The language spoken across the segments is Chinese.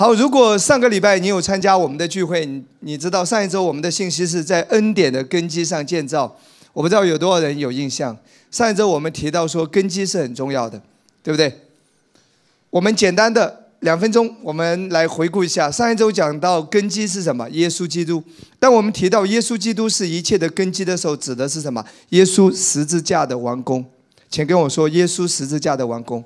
好，如果上个礼拜你有参加我们的聚会，你你知道上一周我们的信息是在恩典的根基上建造。我不知道有多少人有印象。上一周我们提到说根基是很重要的，对不对？我们简单的两分钟，我们来回顾一下上一周讲到根基是什么？耶稣基督。当我们提到耶稣基督是一切的根基的时候，指的是什么？耶稣十字架的完工。请跟我说，耶稣十字架的完工。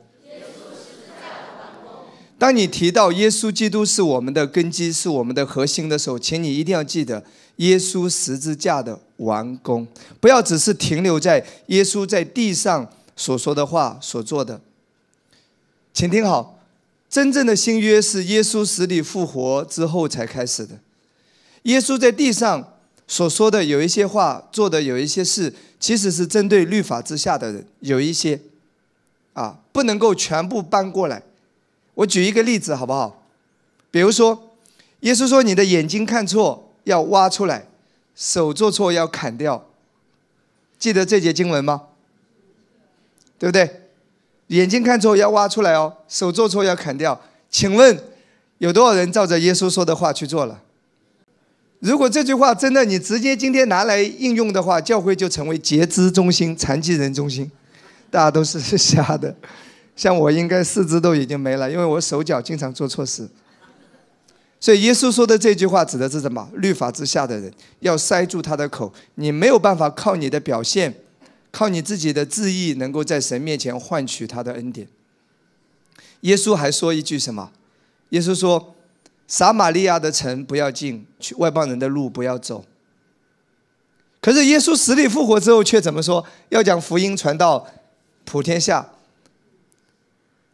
当你提到耶稣基督是我们的根基，是我们的核心的时候，请你一定要记得耶稣十字架的完工，不要只是停留在耶稣在地上所说的话所做的。请听好，真正的新约是耶稣死里复活之后才开始的。耶稣在地上所说的有一些话，做的有一些事，其实是针对律法之下的人，有一些啊，不能够全部搬过来。我举一个例子好不好？比如说，耶稣说：“你的眼睛看错要挖出来，手做错要砍掉。”记得这节经文吗？对不对？眼睛看错要挖出来哦，手做错要砍掉。请问有多少人照着耶稣说的话去做了？如果这句话真的你直接今天拿来应用的话，教会就成为截肢中心、残疾人中心，大家都是瞎的。像我应该四肢都已经没了，因为我手脚经常做错事。所以耶稣说的这句话指的是什么？律法之下的人要塞住他的口，你没有办法靠你的表现，靠你自己的志意，能够在神面前换取他的恩典。耶稣还说一句什么？耶稣说：“撒玛利亚的城不要进去，外邦人的路不要走。”可是耶稣死里复活之后却怎么说？要将福音传到普天下。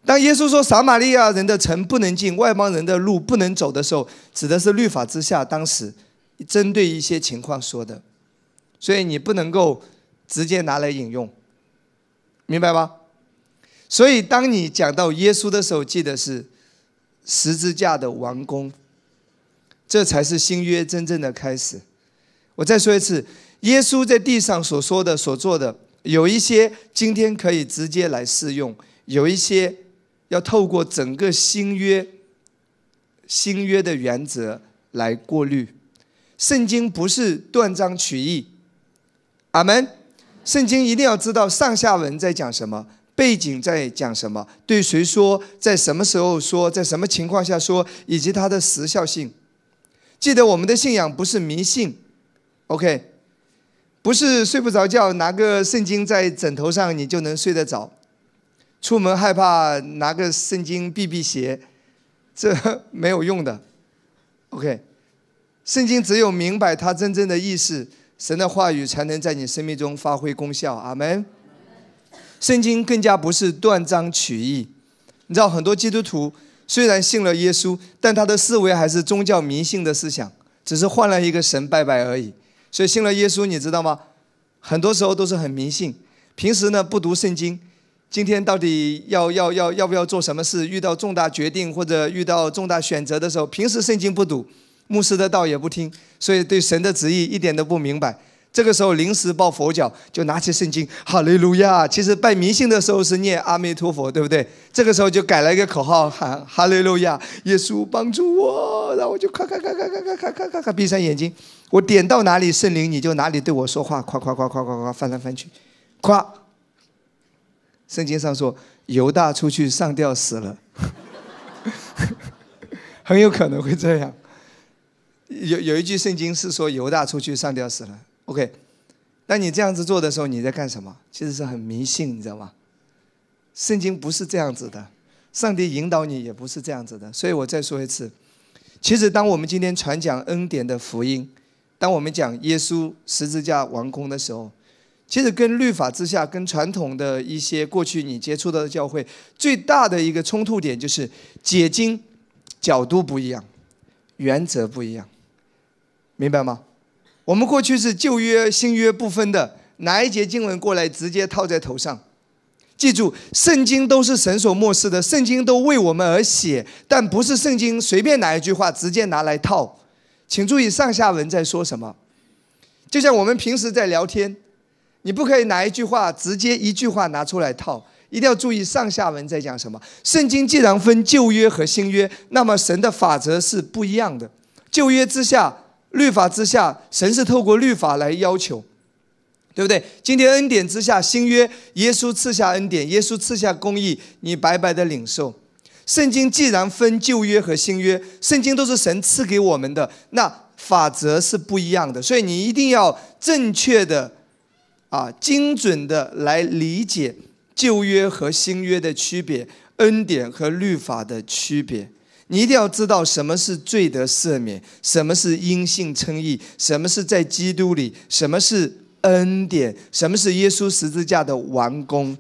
当耶稣说撒玛利亚人的城不能进，外邦人的路不能走的时候，指的是律法之下当时针对一些情况说的，所以你不能够直接拿来引用，明白吗？所以当你讲到耶稣的时候，记得是十字架的完工，这才是新约真正的开始。我再说一次，耶稣在地上所说的、所做的，有一些今天可以直接来适用，有一些。要透过整个新约、新约的原则来过滤。圣经不是断章取义，阿门。圣经一定要知道上下文在讲什么，背景在讲什么，对谁说，在什么时候说，在什么情况下说，以及它的时效性。记得我们的信仰不是迷信，OK？不是睡不着觉，拿个圣经在枕头上你就能睡得着。出门害怕拿个圣经避避邪，这 没有用的。OK，圣经只有明白它真正的意思，神的话语才能在你生命中发挥功效。阿门。圣经更加不是断章取义。你知道很多基督徒虽然信了耶稣，但他的思维还是宗教迷信的思想，只是换了一个神拜拜而已。所以信了耶稣，你知道吗？很多时候都是很迷信。平时呢不读圣经。今天到底要要要要不要做什么事？遇到重大决定或者遇到重大选择的时候，平时圣经不读，牧师的道也不听，所以对神的旨意一点都不明白。这个时候临时抱佛脚，就拿起圣经，哈利路亚。其实拜迷信的时候是念阿弥陀佛，对不对？这个时候就改了一个口号，喊哈利路亚，耶稣帮助我，然后我就咔咔咔咔咔咔咔咔咔咔闭上眼睛，我点到哪里圣灵你就哪里对我说话，夸夸夸夸夸夸翻来翻去，夸。圣经上说，犹大出去上吊死了，很有可能会这样。有有一句圣经是说犹大出去上吊死了。OK，那你这样子做的时候，你在干什么？其实是很迷信，你知道吗？圣经不是这样子的，上帝引导你也不是这样子的。所以我再说一次，其实当我们今天传讲恩典的福音，当我们讲耶稣十字架完工的时候。其实跟律法之下，跟传统的一些过去你接触到的教会最大的一个冲突点就是解经角度不一样，原则不一样，明白吗？我们过去是旧约新约不分的，哪一节经文过来直接套在头上。记住，圣经都是神所漠视的，圣经都为我们而写，但不是圣经随便哪一句话直接拿来套。请注意上下文在说什么，就像我们平时在聊天。你不可以拿一句话直接一句话拿出来套，一定要注意上下文在讲什么。圣经既然分旧约和新约，那么神的法则是不一样的。旧约之下，律法之下，神是透过律法来要求，对不对？今天恩典之下，新约耶稣赐下恩典，耶稣赐下公义，你白白的领受。圣经既然分旧约和新约，圣经都是神赐给我们的，那法则是不一样的。所以你一定要正确的。啊，精准的来理解旧约和新约的区别，恩典和律法的区别。你一定要知道什么是罪得赦免，什么是因信称义，什么是在基督里，什么是恩典，什么是耶稣十字架的完工。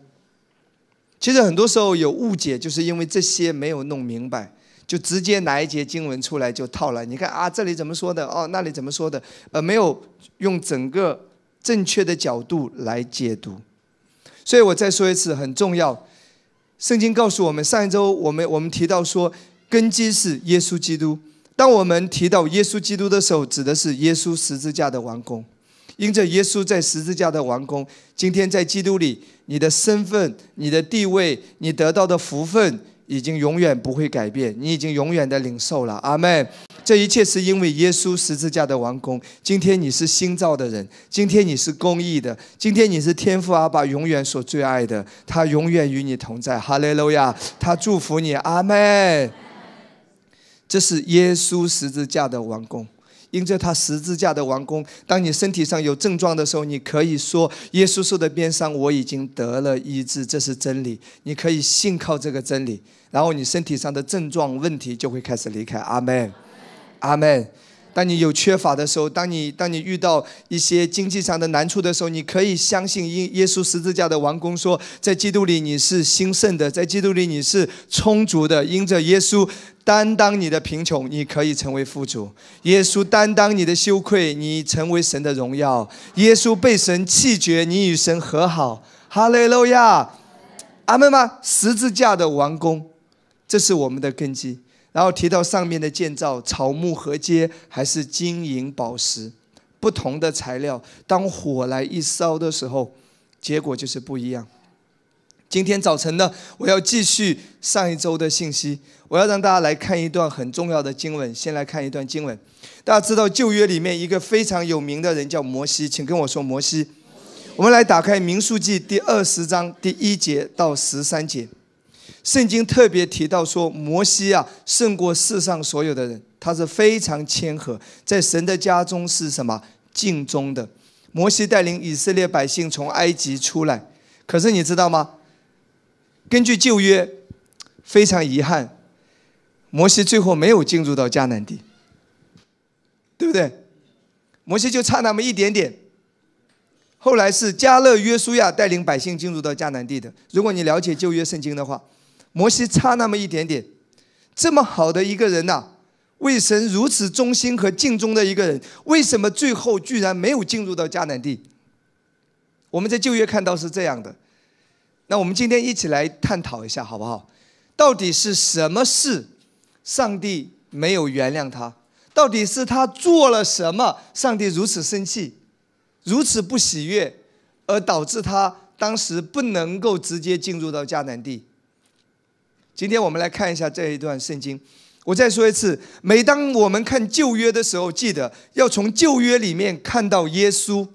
其实很多时候有误解，就是因为这些没有弄明白，就直接拿一节经文出来就套了。你看啊，这里怎么说的？哦，那里怎么说的？呃，没有用整个。正确的角度来解读，所以我再说一次，很重要。圣经告诉我们，上一周我们我们提到说，根基是耶稣基督。当我们提到耶稣基督的时候，指的是耶稣十字架的完工。因着耶稣在十字架的完工，今天在基督里，你的身份、你的地位、你得到的福分。已经永远不会改变，你已经永远的领受了，阿妹，这一切是因为耶稣十字架的完工。今天你是新造的人，今天你是公义的，今天你是天父阿爸永远所最爱的，他永远与你同在，哈利路亚，他祝福你，阿妹。这是耶稣十字架的完工。因着他十字架的完工，当你身体上有症状的时候，你可以说：“耶稣受的鞭伤，我已经得了医治。”这是真理，你可以信靠这个真理，然后你身体上的症状问题就会开始离开。阿门，阿门。当你有缺乏的时候，当你当你遇到一些经济上的难处的时候，你可以相信因耶稣十字架的王工，说在基督里你是兴盛的，在基督里你是充足的。因着耶稣担当你的贫穷，你可以成为富足；耶稣担当你的羞愧，你成为神的荣耀；耶稣被神弃绝，你与神和好。哈利路亚，阿门吗？十字架的王工，这是我们的根基。然后提到上面的建造，草木合接还是金银宝石，不同的材料，当火来一烧的时候，结果就是不一样。今天早晨呢，我要继续上一周的信息，我要让大家来看一段很重要的经文。先来看一段经文，大家知道旧约里面一个非常有名的人叫摩西，请跟我说摩西。我们来打开民数记第二十章第一节到十三节。圣经特别提到说，摩西啊胜过世上所有的人，他是非常谦和，在神的家中是什么敬忠的。摩西带领以色列百姓从埃及出来，可是你知道吗？根据旧约，非常遗憾，摩西最后没有进入到迦南地，对不对？摩西就差那么一点点。后来是加勒约书亚带领百姓进入到迦南地的。如果你了解旧约圣经的话。摩西差那么一点点，这么好的一个人呐，为神如此忠心和敬忠的一个人，为什么最后居然没有进入到迦南地？我们在旧约看到是这样的，那我们今天一起来探讨一下好不好？到底是什么事，上帝没有原谅他？到底是他做了什么，上帝如此生气，如此不喜悦，而导致他当时不能够直接进入到迦南地？今天我们来看一下这一段圣经。我再说一次，每当我们看旧约的时候，记得要从旧约里面看到耶稣。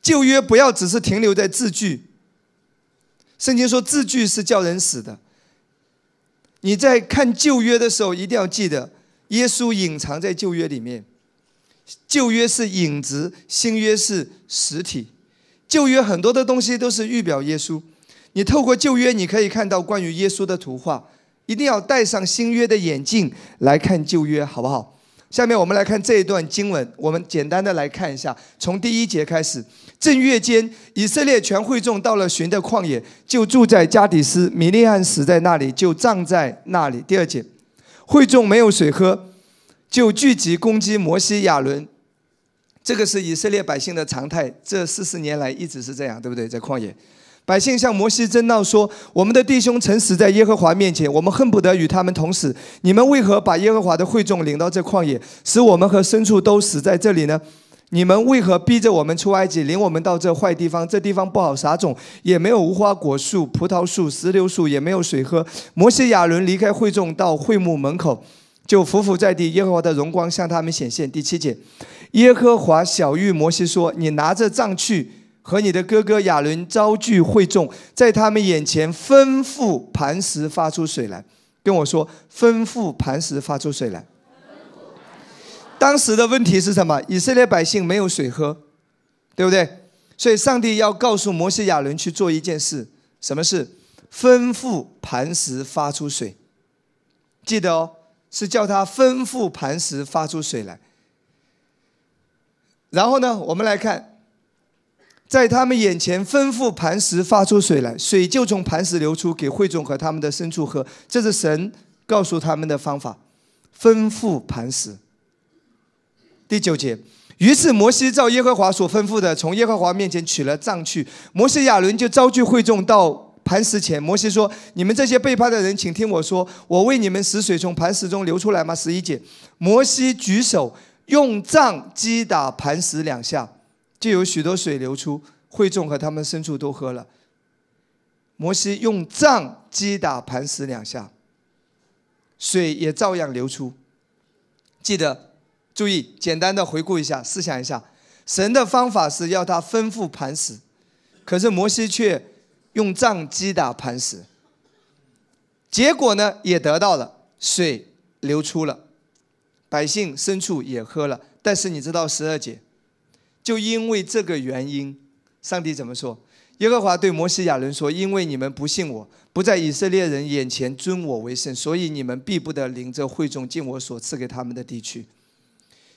旧约不要只是停留在字句。圣经说字句是叫人死的。你在看旧约的时候，一定要记得耶稣隐藏在旧约里面。旧约是影子，新约是实体。旧约很多的东西都是预表耶稣。你透过旧约，你可以看到关于耶稣的图画。一定要戴上新约的眼镜来看旧约，好不好？下面我们来看这一段经文，我们简单的来看一下，从第一节开始。正月间，以色列全会众到了寻的旷野，就住在加底斯。米利暗死在那里，就葬在那里。第二节，会众没有水喝，就聚集攻击摩西、亚伦。这个是以色列百姓的常态，这四十年来一直是这样，对不对？在旷野。百姓向摩西争闹说：“我们的弟兄曾死在耶和华面前，我们恨不得与他们同死。你们为何把耶和华的会众领到这旷野，使我们和牲畜都死在这里呢？”你们为何逼着我们出埃及，领我们到这坏地方？这地方不好撒种，也没有无花果树、葡萄树、石榴树，也没有水喝。摩西亚伦离开会众，到会幕门口，就伏伏在地。耶和华的荣光向他们显现。第七节，耶和华小谕摩西说：“你拿着杖去，和你的哥哥亚伦招聚会众，在他们眼前吩咐磐石发出水来。”跟我说：“吩咐磐石发出水来。”当时的问题是什么？以色列百姓没有水喝，对不对？所以上帝要告诉摩西亚伦去做一件事，什么事？吩咐磐石发出水。记得哦，是叫他吩咐磐石发出水来。然后呢，我们来看，在他们眼前吩咐磐石发出水来，水就从磐石流出，给会众和他们的牲畜喝。这是神告诉他们的方法，吩咐磐石。第九节，于是摩西照耶和华所吩咐的，从耶和华面前取了杖去。摩西亚伦就招聚会众到磐石前。摩西说：“你们这些背叛的人，请听我说，我为你们使水从磐石中流出来吗？”十一节，摩西举手用杖击打磐石两下，就有许多水流出，会众和他们牲畜都喝了。摩西用杖击打磐石两下，水也照样流出。记得。注意，简单的回顾一下，思想一下，神的方法是要他吩咐磐石，可是摩西却用杖击打磐石，结果呢也得到了水流出了，百姓牲畜也喝了。但是你知道十二节，就因为这个原因，上帝怎么说？耶和华对摩西亚伦说：“因为你们不信我，不在以色列人眼前尊我为圣，所以你们必不得领着会众进我所赐给他们的地区。”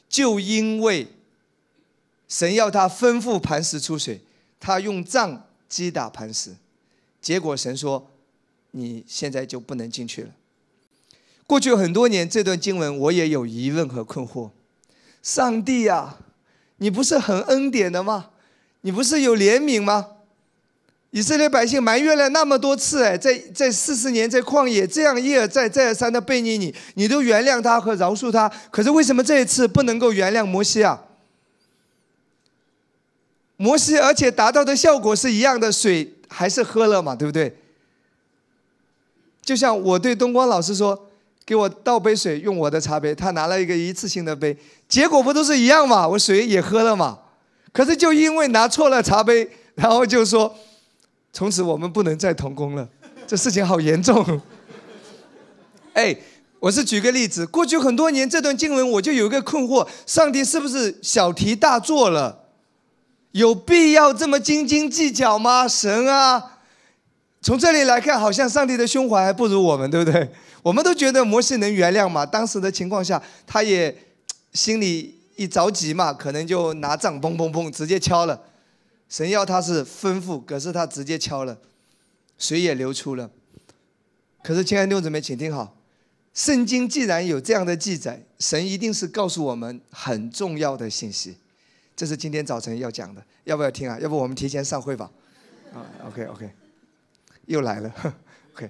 就因为神要他吩咐磐石出水，他用杖击打磐石，结果神说：“你现在就不能进去了。”过去很多年，这段经文我也有疑问和困惑。上帝啊，你不是很恩典的吗？你不是有怜悯吗？以色列百姓埋怨了那么多次，哎，在在四十年在旷野这样一而再再而三的背逆你，你都原谅他和饶恕他，可是为什么这一次不能够原谅摩西啊？摩西而且达到的效果是一样的，水还是喝了嘛，对不对？就像我对东光老师说，给我倒杯水，用我的茶杯，他拿了一个一次性的杯，结果不都是一样嘛？我水也喝了嘛，可是就因为拿错了茶杯，然后就说。从此我们不能再同工了，这事情好严重。哎，我是举个例子，过去很多年这段经文我就有一个困惑：上帝是不是小题大做了？有必要这么斤斤计较吗？神啊，从这里来看，好像上帝的胸怀还不如我们，对不对？我们都觉得摩西能原谅嘛？当时的情况下，他也心里一着急嘛，可能就拿杖砰砰砰直接敲了。神要他是吩咐，可是他直接敲了，水也流出了。可是亲爱的弟兄姊妹，请听好，圣经既然有这样的记载，神一定是告诉我们很重要的信息。这是今天早晨要讲的，要不要听啊？要不我们提前上会吧？啊，OK OK，又来了，OK。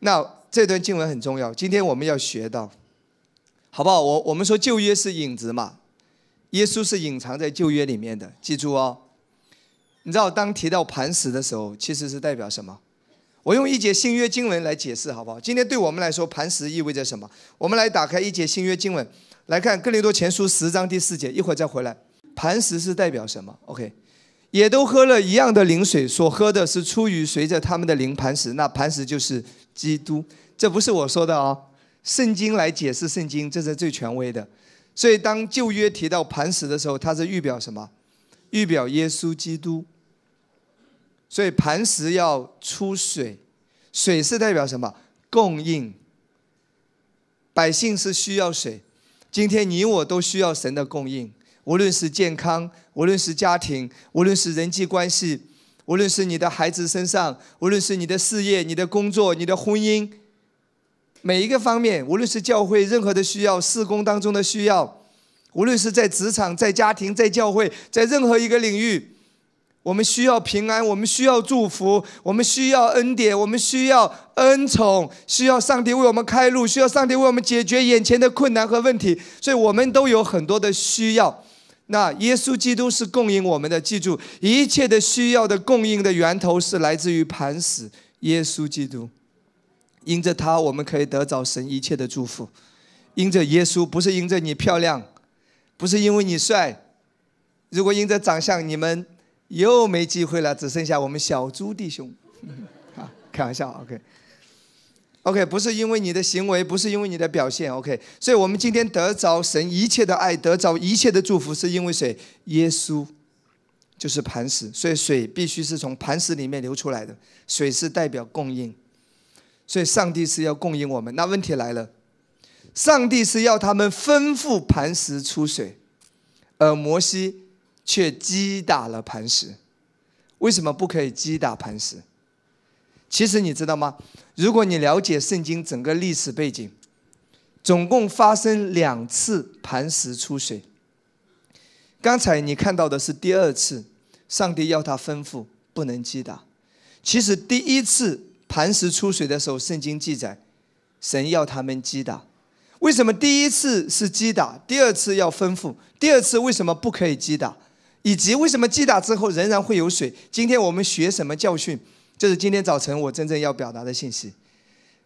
那这段经文很重要，今天我们要学到，好不好？我我们说旧约是影子嘛，耶稣是隐藏在旧约里面的，记住哦。你知道，当提到磐石的时候，其实是代表什么？我用一节新约经文来解释，好不好？今天对我们来说，磐石意味着什么？我们来打开一节新约经文，来看《哥林多前书》十章第四节，一会儿再回来。磐石是代表什么？OK，也都喝了一样的灵水，所喝的是出于随着他们的灵磐石，那磐石就是基督。这不是我说的哦，圣经来解释圣经，这是最权威的。所以当旧约提到磐石的时候，它是预表什么？预表耶稣基督。所以磐石要出水，水是代表什么？供应。百姓是需要水，今天你我都需要神的供应。无论是健康，无论是家庭，无论是人际关系，无论是你的孩子身上，无论是你的事业、你的工作、你的婚姻，每一个方面，无论是教会任何的需要、事工当中的需要，无论是在职场、在家庭、在教会，在任何一个领域。我们需要平安，我们需要祝福，我们需要恩典，我们需要恩宠，需要上帝为我们开路，需要上帝为我们解决眼前的困难和问题。所以，我们都有很多的需要。那耶稣基督是供应我们的，记住，一切的需要的供应的源头是来自于磐石耶稣基督。因着他，我们可以得着神一切的祝福。因着耶稣，不是因着你漂亮，不是因为你帅。如果因着长相，你们又没机会了，只剩下我们小猪弟兄。啊，开玩笑，OK。OK，不是因为你的行为，不是因为你的表现，OK。所以我们今天得着神一切的爱，得着一切的祝福，是因为谁？耶稣就是磐石，所以水必须是从磐石里面流出来的。水是代表供应，所以上帝是要供应我们。那问题来了，上帝是要他们吩咐磐石出水，而摩西却击打了磐石。为什么不可以击打磐石？其实你知道吗？如果你了解圣经整个历史背景，总共发生两次磐石出水。刚才你看到的是第二次，上帝要他吩咐不能击打。其实第一次磐石出水的时候，圣经记载，神要他们击打。为什么第一次是击打，第二次要吩咐？第二次为什么不可以击打？以及为什么击打之后仍然会有水？今天我们学什么教训？这是今天早晨我真正要表达的信息，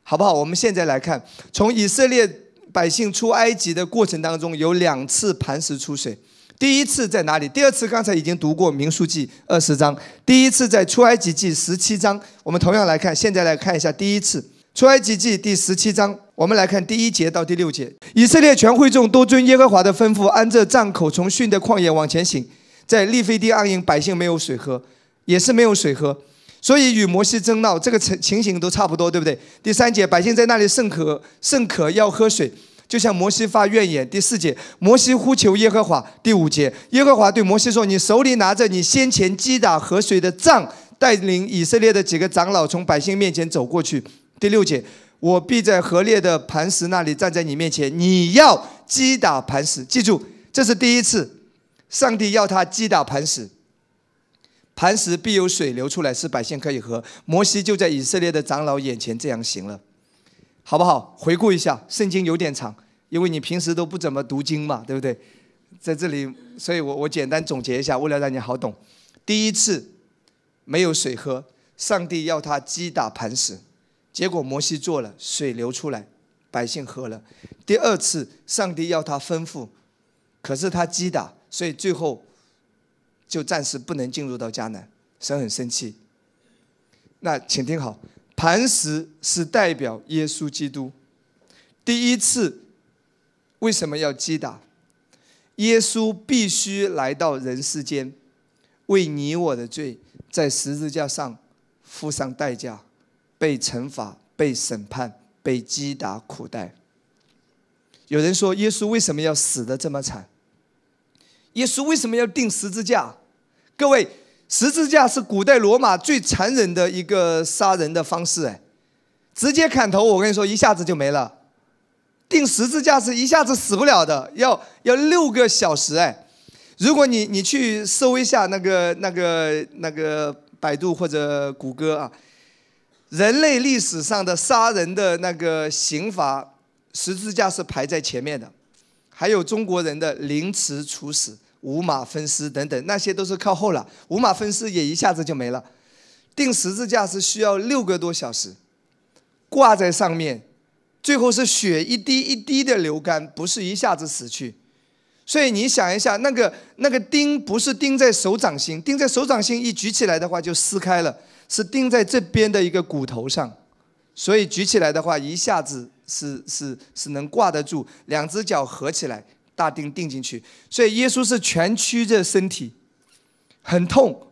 好不好？我们现在来看，从以色列百姓出埃及的过程当中，有两次磐石出水。第一次在哪里？第二次刚才已经读过《民书记》二十章。第一次在出埃及记十七章。我们同样来看，现在来看一下第一次出埃及记第十七章。我们来看第一节到第六节：以色列全会众都遵耶和华的吩咐，按着帐口从逊的旷野往前行，在利非地安营，百姓没有水喝，也是没有水喝。所以与摩西争闹，这个情情形都差不多，对不对？第三节，百姓在那里甚渴，甚渴要喝水，就向摩西发怨言。第四节，摩西呼求耶和华。第五节，耶和华对摩西说：“你手里拿着你先前击打河水的杖，带领以色列的几个长老从百姓面前走过去。”第六节，我必在河裂的磐石那里站在你面前，你要击打磐石。记住，这是第一次，上帝要他击打磐石。磐石必有水流出来，使百姓可以喝。摩西就在以色列的长老眼前这样行了，好不好？回顾一下，圣经有点长，因为你平时都不怎么读经嘛，对不对？在这里，所以我我简单总结一下，为了让你好懂。第一次没有水喝，上帝要他击打磐石，结果摩西做了，水流出来，百姓喝了。第二次，上帝要他吩咐，可是他击打，所以最后。就暂时不能进入到迦南，神很生气。那请听好，磐石是代表耶稣基督。第一次为什么要击打？耶稣必须来到人世间，为你我的罪，在十字架上付上代价，被惩罚、被审判、被击打苦待。有人说，耶稣为什么要死的这么惨？耶稣为什么要钉十字架？各位，十字架是古代罗马最残忍的一个杀人的方式，哎，直接砍头，我跟你说，一下子就没了。钉十字架是一下子死不了的，要要六个小时，哎，如果你你去搜一下那个那个那个百度或者谷歌啊，人类历史上的杀人的那个刑罚，十字架是排在前面的，还有中国人的凌迟处死。五马分尸等等，那些都是靠后了。五马分尸也一下子就没了。钉十字架是需要六个多小时，挂在上面，最后是血一滴一滴的流干，不是一下子死去。所以你想一下，那个那个钉不是钉在手掌心，钉在手掌心一举起来的话就撕开了，是钉在这边的一个骨头上，所以举起来的话一下子是是是能挂得住，两只脚合起来。大钉钉进去，所以耶稣是蜷曲着身体，很痛，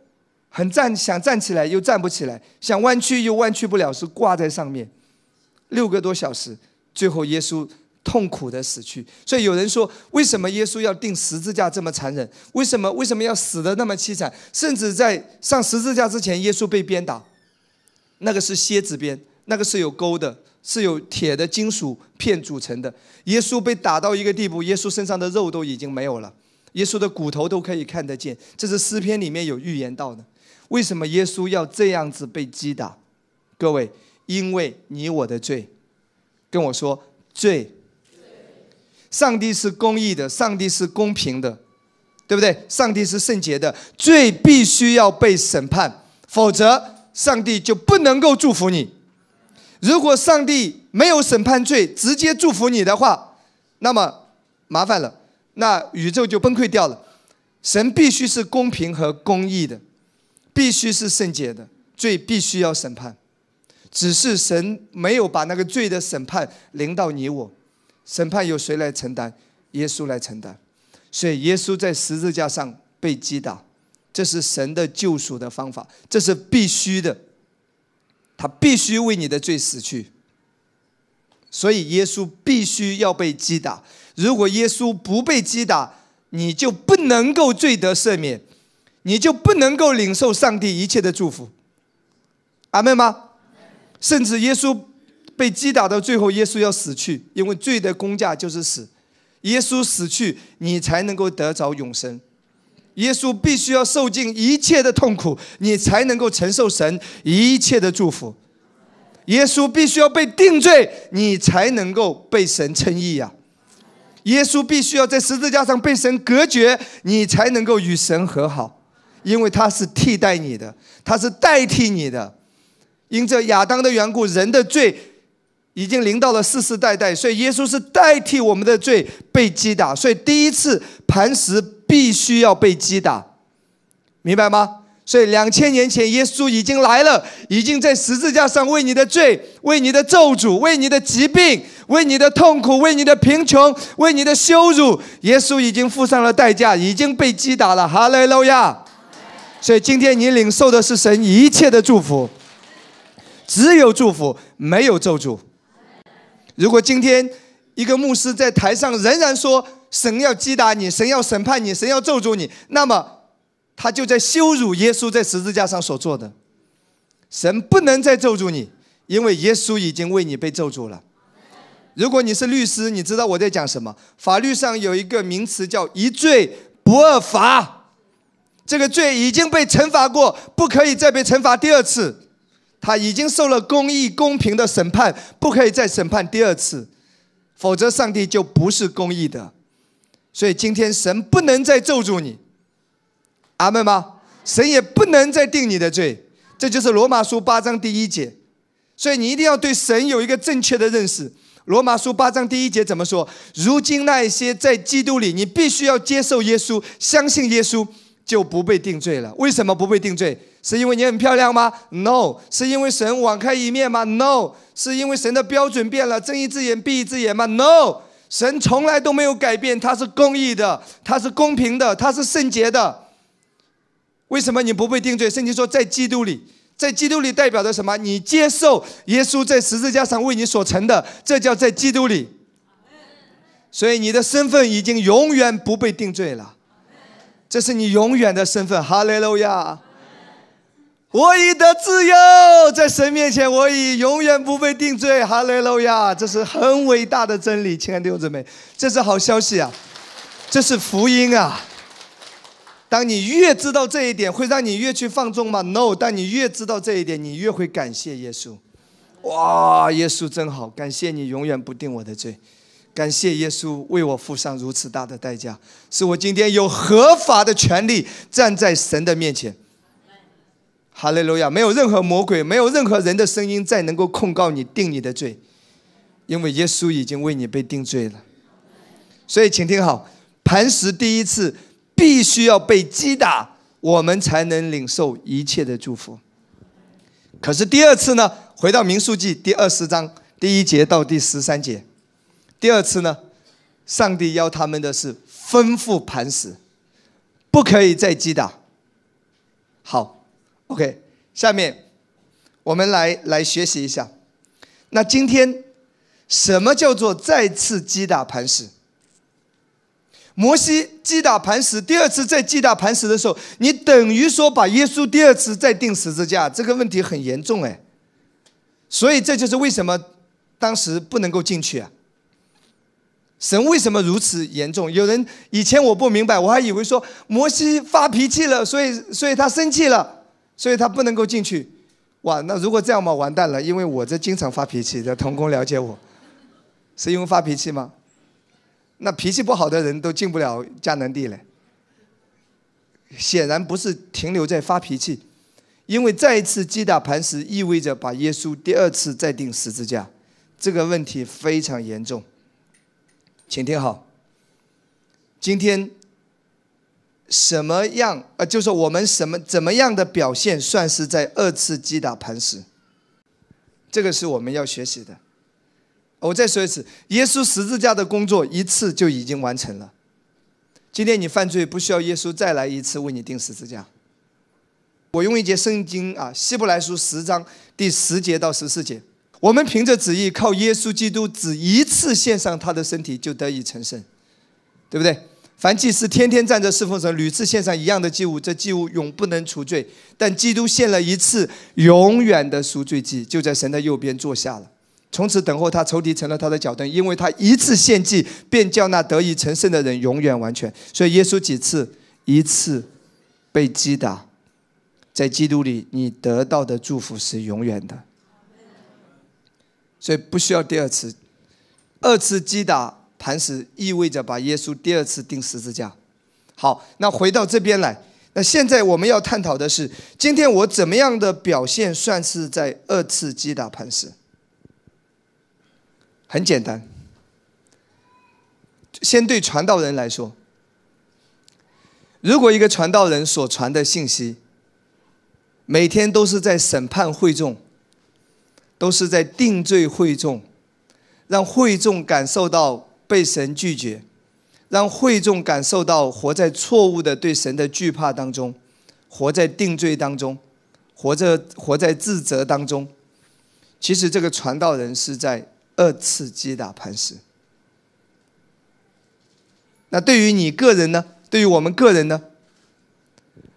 很站想站起来又站不起来，想弯曲又弯曲不了，是挂在上面，六个多小时，最后耶稣痛苦的死去。所以有人说，为什么耶稣要钉十字架这么残忍？为什么为什么要死的那么凄惨？甚至在上十字架之前，耶稣被鞭打，那个是蝎子鞭，那个是有钩的。是有铁的金属片组成的。耶稣被打到一个地步，耶稣身上的肉都已经没有了，耶稣的骨头都可以看得见。这是诗篇里面有预言到的。为什么耶稣要这样子被击打？各位，因为你我的罪。跟我说罪。上帝是公义的，上帝是公平的。对不对？上帝是圣洁的，罪必须要被审判，否则上帝就不能够祝福你。如果上帝没有审判罪，直接祝福你的话，那么麻烦了，那宇宙就崩溃掉了。神必须是公平和公义的，必须是圣洁的，罪必须要审判。只是神没有把那个罪的审判临到你我，审判由谁来承担？耶稣来承担。所以耶稣在十字架上被击打，这是神的救赎的方法，这是必须的。他必须为你的罪死去，所以耶稣必须要被击打。如果耶稣不被击打，你就不能够罪得赦免，你就不能够领受上帝一切的祝福。阿门吗？甚至耶稣被击打到最后，耶稣要死去，因为罪的公价就是死。耶稣死去，你才能够得着永生。耶稣必须要受尽一切的痛苦，你才能够承受神一切的祝福。耶稣必须要被定罪，你才能够被神称义呀。耶稣必须要在十字架上被神隔绝，你才能够与神和好，因为他是替代你的，他是代替你的。因着亚当的缘故，人的罪。已经临到了世世代代，所以耶稣是代替我们的罪被击打，所以第一次磐石必须要被击打，明白吗？所以两千年前耶稣已经来了，已经在十字架上为你的罪、为你的咒诅、为你的疾病、为你的痛苦、为你的贫穷、为你的羞辱，耶稣已经付上了代价，已经被击打了。哈利路亚！所以今天你领受的是神一切的祝福，只有祝福，没有咒诅。如果今天一个牧师在台上仍然说神要击打你，神要审判你，神要咒诅你，那么他就在羞辱耶稣在十字架上所做的。神不能再咒诅你，因为耶稣已经为你被咒诅了。如果你是律师，你知道我在讲什么？法律上有一个名词叫“一罪不二罚”，这个罪已经被惩罚过，不可以再被惩罚第二次。他已经受了公义、公平的审判，不可以再审判第二次，否则上帝就不是公义的。所以今天神不能再咒诅你，阿门吗？神也不能再定你的罪，这就是罗马书八章第一节。所以你一定要对神有一个正确的认识。罗马书八章第一节怎么说？如今那一些在基督里，你必须要接受耶稣，相信耶稣。就不被定罪了。为什么不被定罪？是因为你很漂亮吗？No。是因为神网开一面吗？No。是因为神的标准变了，睁一只眼闭一只眼吗？No。神从来都没有改变，他是公义的，他是公平的，他是圣洁的。为什么你不被定罪？圣经说，在基督里，在基督里代表着什么？你接受耶稣在十字架上为你所成的，这叫在基督里。所以你的身份已经永远不被定罪了。这是你永远的身份，哈利路亚！我已得自由，在神面前，我已永远不被定罪，哈利路亚！这是很伟大的真理，亲爱的弟兄姊妹，这是好消息啊！这是福音啊！当你越知道这一点，会让你越去放纵吗？No，但你越知道这一点，你越会感谢耶稣。哇，耶稣真好，感谢你永远不定我的罪。感谢耶稣为我付上如此大的代价，使我今天有合法的权利站在神的面前。哈利路亚！没有任何魔鬼，没有任何人的声音再能够控告你、定你的罪，因为耶稣已经为你被定罪了。所以，请听好：磐石第一次必须要被击打，我们才能领受一切的祝福。可是第二次呢？回到民数记第二十章第一节到第十三节。第二次呢，上帝要他们的是吩咐磐石，不可以再击打。好，OK，下面我们来来学习一下。那今天什么叫做再次击打磐石？摩西击打磐石，第二次再击打磐石的时候，你等于说把耶稣第二次再钉十字架，这个问题很严重哎。所以这就是为什么当时不能够进去啊。神为什么如此严重？有人以前我不明白，我还以为说摩西发脾气了，所以所以他生气了，所以他不能够进去。哇，那如果这样嘛，完蛋了，因为我这经常发脾气，的童工了解我，是因为发脾气吗？那脾气不好的人都进不了迦南地嘞。显然不是停留在发脾气，因为再一次击打磐石意味着把耶稣第二次再钉十字架，这个问题非常严重。请听好，今天什么样呃，就是我们什么怎么样的表现算是在二次击打磐石？这个是我们要学习的。我再说一次，耶稣十字架的工作一次就已经完成了。今天你犯罪不需要耶稣再来一次为你钉十字架。我用一节圣经啊，《希伯来书》十章第十节到十四节，我们凭着旨意靠耶稣基督只一次献上他的身体就得以成圣，对不对？凡祭司天天站着侍奉神，屡次献上一样的祭物，这祭物永不能除罪。但基督献了一次永远的赎罪祭，就在神的右边坐下了。从此等候他，仇敌成了他的脚凳，因为他一次献祭，便叫那得以成圣的人永远完全。所以耶稣几次一次被击打，在基督里你得到的祝福是永远的，所以不需要第二次。二次击打磐石意味着把耶稣第二次钉十字架。好，那回到这边来，那现在我们要探讨的是，今天我怎么样的表现算是在二次击打磐石？很简单，先对传道人来说，如果一个传道人所传的信息，每天都是在审判会众，都是在定罪会众，让会众感受到被神拒绝，让会众感受到活在错误的对神的惧怕当中，活在定罪当中，活着活在自责当中，其实这个传道人是在。二次击打磐石。那对于你个人呢？对于我们个人呢？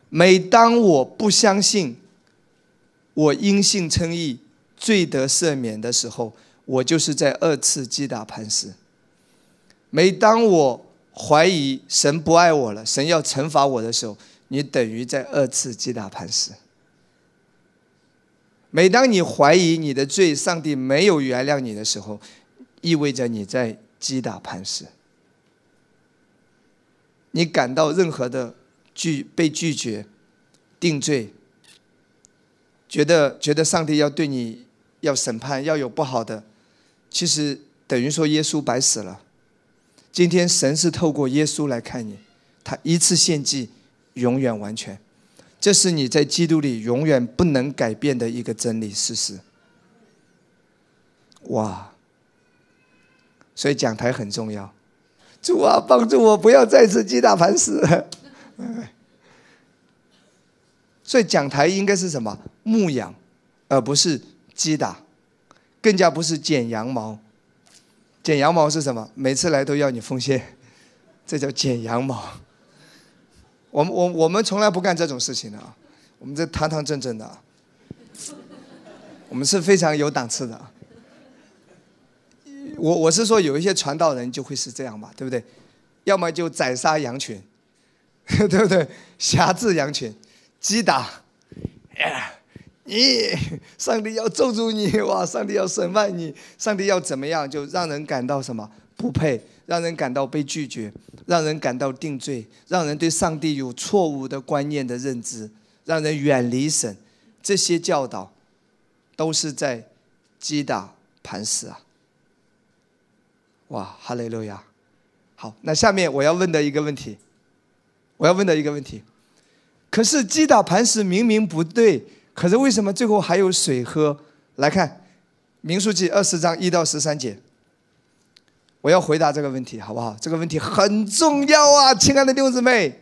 每当我不相信我因信称义、罪得赦免的时候，我就是在二次击打磐石。每当我怀疑神不爱我了，神要惩罚我的时候，你等于在二次击打磐石。每当你怀疑你的罪，上帝没有原谅你的时候，意味着你在击打磐石。你感到任何的拒被拒绝、定罪，觉得觉得上帝要对你要审判，要有不好的，其实等于说耶稣白死了。今天神是透过耶稣来看你，他一次献祭，永远完全。这是你在基督里永远不能改变的一个真理事实。哇！所以讲台很重要。主啊，帮助我不要再次击打磐石。所以讲台应该是什么？牧养，而不是击打，更加不是剪羊毛。剪羊毛是什么？每次来都要你奉献，这叫剪羊毛。我们我我们从来不干这种事情的啊，我们这堂堂正正的啊，我们是非常有档次的。我我是说有一些传道人就会是这样嘛，对不对？要么就宰杀羊群，对不对？辖制羊群，击打，你上帝要咒诅你哇！上帝要审判你，上帝要怎么样？就让人感到什么不配。让人感到被拒绝，让人感到定罪，让人对上帝有错误的观念的认知，让人远离神，这些教导都是在击打磐石啊！哇，哈雷路亚！好，那下面我要问的一个问题，我要问的一个问题，可是击打磐石明明不对，可是为什么最后还有水喝？来看《民数记》二十章一到十三节。我要回答这个问题，好不好？这个问题很重要啊，亲爱的弟兄姊妹，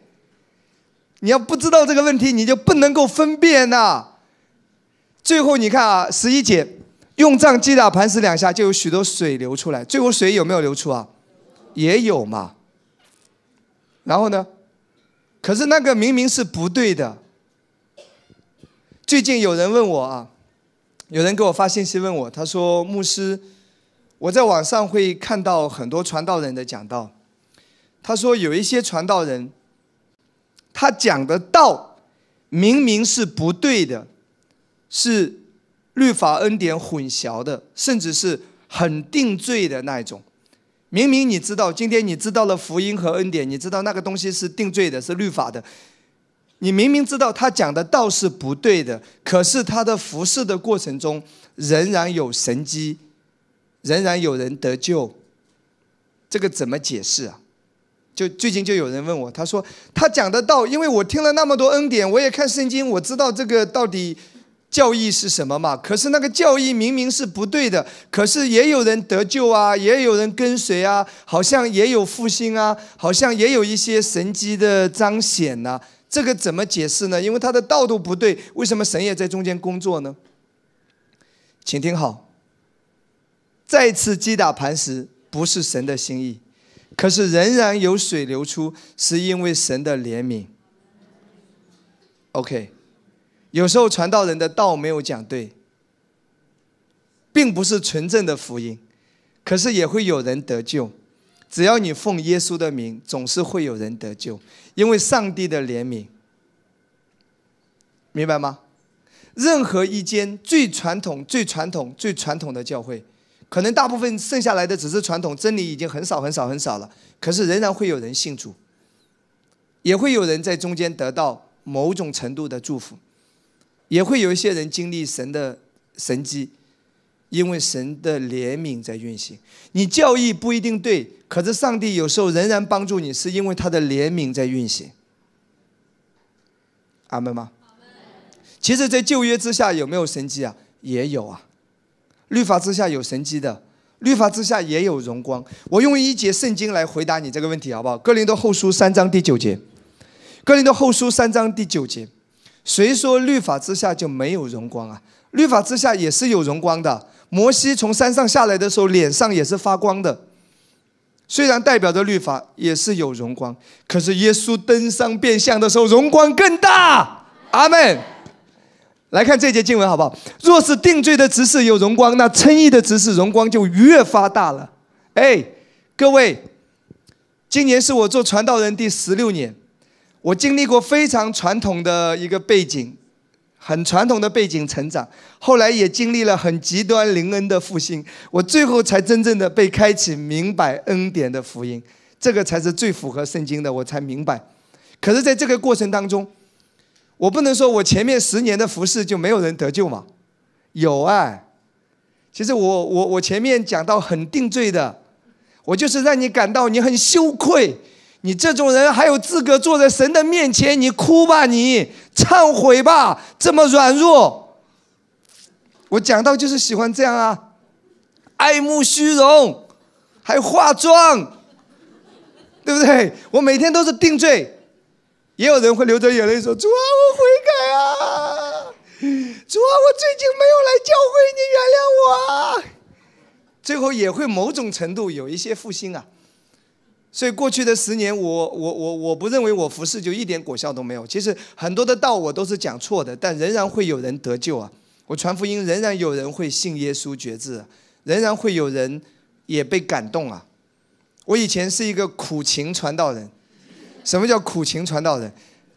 你要不知道这个问题，你就不能够分辨呐。最后你看啊，十一节，用杖击打磐石两下，就有许多水流出来。最后水有没有流出啊？也有嘛。然后呢？可是那个明明是不对的。最近有人问我啊，有人给我发信息问我，他说牧师。我在网上会看到很多传道人的讲道，他说有一些传道人，他讲的道明明是不对的，是律法恩典混淆的，甚至是很定罪的那一种。明明你知道，今天你知道了福音和恩典，你知道那个东西是定罪的，是律法的，你明明知道他讲的道是不对的，可是他的服侍的过程中仍然有神机，仍然有人得救，这个怎么解释啊？就最近就有人问我，他说他讲的道，因为我听了那么多恩典，我也看圣经，我知道这个到底教义是什么嘛？可是那个教义明明是不对的，可是也有人得救啊，也有人跟随啊，好像也有复兴啊，好像也有一些神迹的彰显呐。这个怎么解释呢？因为他的道路不对，为什么神也在中间工作呢？请听好，再次击打磐石不是神的心意，可是仍然有水流出，是因为神的怜悯。OK，有时候传道人的道没有讲对，并不是纯正的福音，可是也会有人得救。只要你奉耶稣的名，总是会有人得救，因为上帝的怜悯，明白吗？任何一间最传统、最传统、最传统的教会，可能大部分剩下来的只是传统，真理已经很少、很少、很少了。可是仍然会有人信主，也会有人在中间得到某种程度的祝福，也会有一些人经历神的神迹。因为神的怜悯在运行，你教义不一定对，可是上帝有时候仍然帮助你，是因为他的怜悯在运行。阿门吗？其实，在旧约之下有没有神迹啊？也有啊。律法之下有神迹的，律法之下也有荣光。我用一节圣经来回答你这个问题，好不好？哥林多后书三章第九节。哥林多后书三章第九节，谁说律法之下就没有荣光啊？律法之下也是有荣光的。摩西从山上下来的时候，脸上也是发光的。虽然代表着律法也是有荣光，可是耶稣登上变相的时候，荣光更大。阿门。来看这节经文好不好？若是定罪的执事有荣光，那称义的执事荣光就越发大了。哎，各位，今年是我做传道人第十六年，我经历过非常传统的一个背景。很传统的背景成长，后来也经历了很极端灵恩的复兴，我最后才真正的被开启明白恩典的福音，这个才是最符合圣经的，我才明白。可是，在这个过程当中，我不能说我前面十年的服侍就没有人得救嘛？有啊，其实我我我前面讲到很定罪的，我就是让你感到你很羞愧。你这种人还有资格坐在神的面前？你哭吧，你忏悔吧，这么软弱。我讲到就是喜欢这样啊，爱慕虚荣，还化妆，对不对？我每天都是定罪，也有人会流着眼泪说：“主啊，我悔改啊，主啊，我最近没有来教会，你原谅我啊。”最后也会某种程度有一些复兴啊。所以过去的十年，我我我我不认为我服侍就一点果效都没有。其实很多的道我都是讲错的，但仍然会有人得救啊！我传福音，仍然有人会信耶稣觉志，仍然会有人也被感动啊！我以前是一个苦情传道人，什么叫苦情传道人？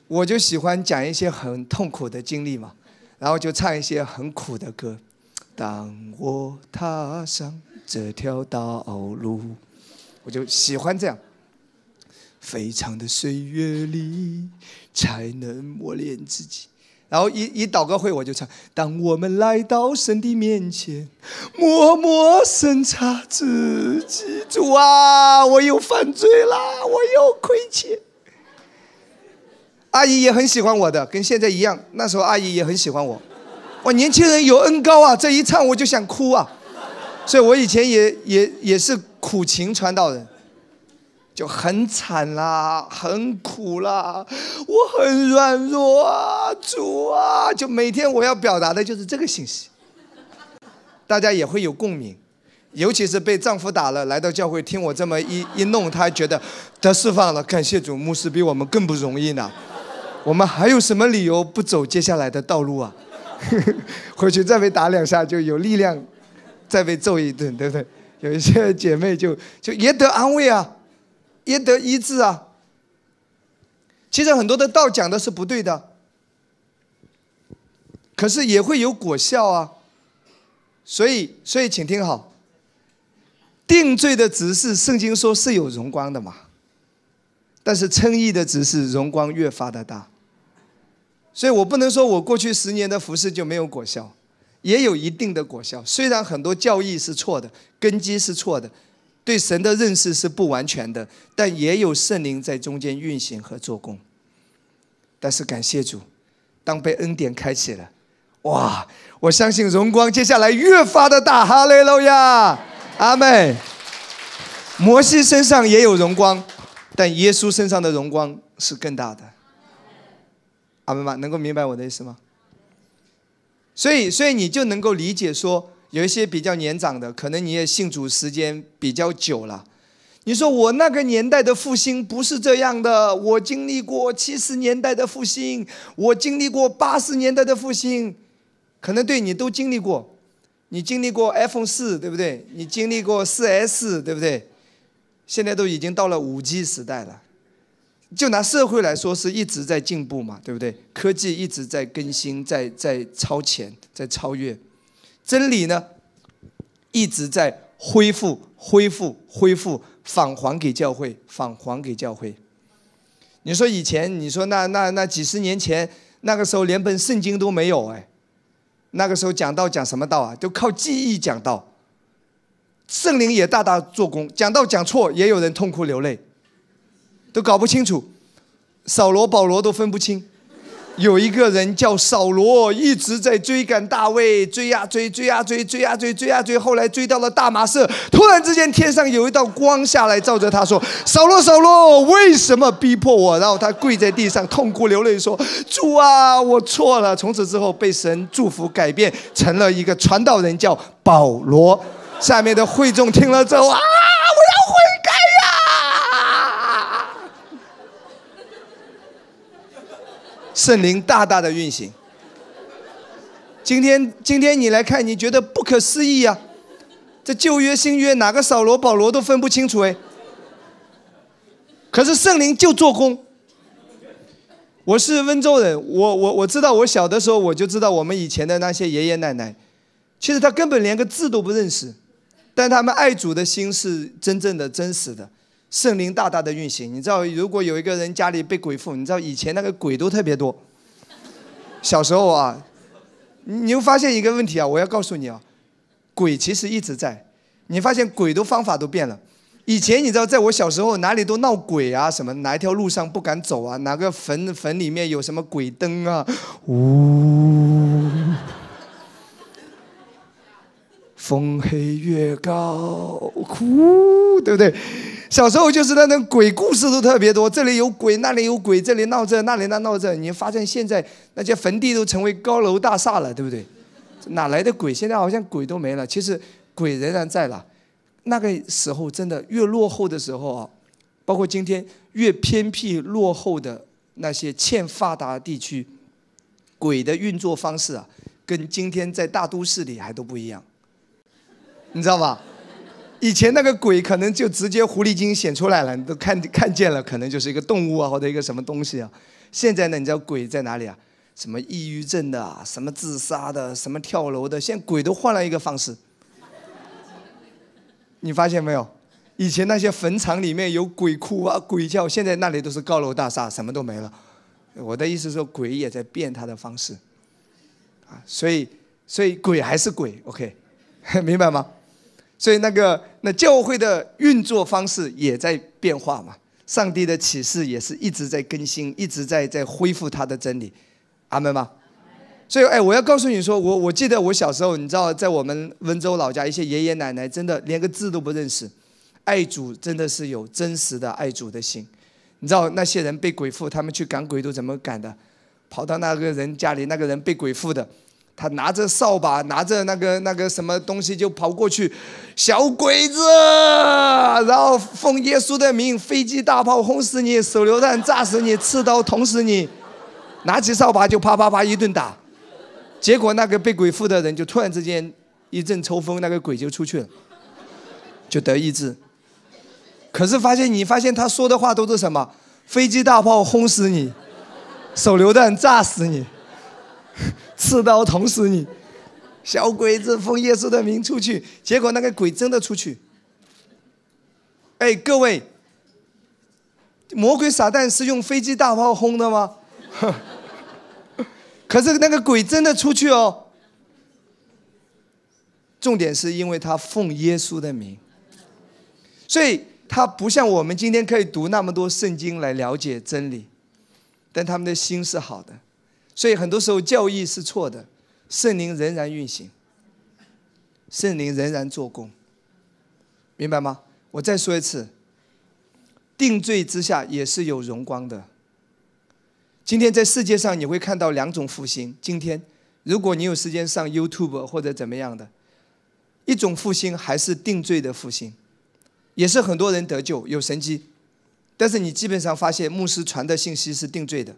我就喜欢讲一些很痛苦的经历嘛，然后就唱一些很苦的歌。当我踏上这条道路。我就喜欢这样，非常的岁月里才能磨练自己。然后一一祷告会我就唱：当我们来到神的面前，默默审查自己。主啊，我又犯罪啦，我又亏欠。阿姨也很喜欢我的，跟现在一样。那时候阿姨也很喜欢我。哇，年轻人有恩高啊！这一唱我就想哭啊。所以我以前也也也是。苦情传道人就很惨啦，很苦啦，我很软弱啊，主啊，就每天我要表达的就是这个信息，大家也会有共鸣，尤其是被丈夫打了，来到教会听我这么一一弄，他觉得得释放了，感谢主，牧师比我们更不容易呢，我们还有什么理由不走接下来的道路啊？回去再被打两下就有力量，再被揍一顿，对不对？有一些姐妹就就也得安慰啊，也得医治啊。其实很多的道讲的是不对的，可是也会有果效啊。所以，所以请听好，定罪的执事，圣经说是有荣光的嘛，但是称义的执事，荣光越发的大。所以我不能说我过去十年的服饰就没有果效，也有一定的果效。虽然很多教义是错的，根基是错的，对神的认识是不完全的，但也有圣灵在中间运行和做工。但是感谢主，当被恩典开启了，哇！我相信荣光接下来越发的大，哈利路亚，阿门。摩西身上也有荣光，但耶稣身上的荣光是更大的。阿门吗？能够明白我的意思吗？所以，所以你就能够理解说，有一些比较年长的，可能你也信主时间比较久了。你说我那个年代的复兴不是这样的，我经历过七十年代的复兴，我经历过八十年代的复兴，可能对你都经历过。你经历过 iPhone 四，对不对？你经历过四 S，对不对？现在都已经到了五 G 时代了。就拿社会来说，是一直在进步嘛，对不对？科技一直在更新，在在超前，在超越。真理呢，一直在恢复、恢复、恢复，返还给教会，返还给教会。你说以前，你说那那那几十年前，那个时候连本圣经都没有哎，那个时候讲道讲什么道啊？都靠记忆讲道。圣灵也大大做工，讲道讲错，也有人痛哭流泪。都搞不清楚，扫罗、保罗都分不清。有一个人叫扫罗，一直在追赶大卫，追呀追，追呀追，追呀追，追呀追。后来追到了大马士，突然之间天上有一道光下来，照着他说：“扫罗，扫罗，为什么逼迫我？”然后他跪在地上，痛哭流泪说：“主啊，我错了。”从此之后被神祝福，改变成了一个传道人，叫保罗。下面的会众听了之后啊。我要回圣灵大大的运行。今天，今天你来看，你觉得不可思议啊？这旧约、新约，哪个扫罗、保罗都分不清楚哎。可是圣灵就做工。我是温州人，我我我知道，我小的时候我就知道，我们以前的那些爷爷奶奶，其实他根本连个字都不认识，但他们爱主的心是真正的、真实的。圣灵大大的运行，你知道，如果有一个人家里被鬼附，你知道以前那个鬼都特别多。小时候啊，你会发现一个问题啊，我要告诉你啊，鬼其实一直在。你发现鬼的方法都变了。以前你知道，在我小时候哪里都闹鬼啊，什么哪一条路上不敢走啊，哪个坟坟里面有什么鬼灯啊，呜，风黑月高，哭，对不对？小时候就是那种鬼故事都特别多，这里有鬼，那里有鬼，这里闹这，那里那闹这。你发现现在那些坟地都成为高楼大厦了，对不对？哪来的鬼？现在好像鬼都没了。其实鬼仍然在了。那个时候真的越落后的时候啊，包括今天越偏僻落后的那些欠发达地区，鬼的运作方式啊，跟今天在大都市里还都不一样，你知道吧？以前那个鬼可能就直接狐狸精显出来了，你都看看见了，可能就是一个动物啊，或者一个什么东西啊。现在呢，你知道鬼在哪里啊？什么抑郁症的，啊什么自杀的，什么跳楼的，现在鬼都换了一个方式。你发现没有？以前那些坟场里面有鬼哭啊、鬼叫，现在那里都是高楼大厦，什么都没了。我的意思是说，鬼也在变他的方式。啊，所以，所以鬼还是鬼，OK，明白吗？所以那个那教会的运作方式也在变化嘛，上帝的启示也是一直在更新，一直在在恢复他的真理，阿门吗？所以哎，我要告诉你说，我我记得我小时候，你知道，在我们温州老家，一些爷爷奶奶真的连个字都不认识，爱主真的是有真实的爱主的心，你知道那些人被鬼附，他们去赶鬼都怎么赶的？跑到那个人家里，那个人被鬼附的。他拿着扫把，拿着那个那个什么东西就跑过去，小鬼子，然后奉耶稣的名，飞机大炮轰死你，手榴弹炸死你，刺刀捅死你，拿起扫把就啪啪啪一顿打，结果那个被鬼附的人就突然之间一阵抽风，那个鬼就出去了，就得医治。可是发现你发现他说的话都是什么？飞机大炮轰死你，手榴弹炸死你。刺刀捅死你，小鬼子奉耶稣的名出去，结果那个鬼真的出去。哎，各位，魔鬼撒旦是用飞机大炮轰的吗？可是那个鬼真的出去哦。重点是因为他奉耶稣的名，所以他不像我们今天可以读那么多圣经来了解真理，但他们的心是好的，所以很多时候教义是错的，圣灵仍然运行，圣灵仍然做工，明白吗？我再说一次，定罪之下也是有荣光的。今天在世界上你会看到两种复兴。今天，如果你有时间上 YouTube 或者怎么样的。一种复兴还是定罪的复兴，也是很多人得救有神迹，但是你基本上发现牧师传的信息是定罪的。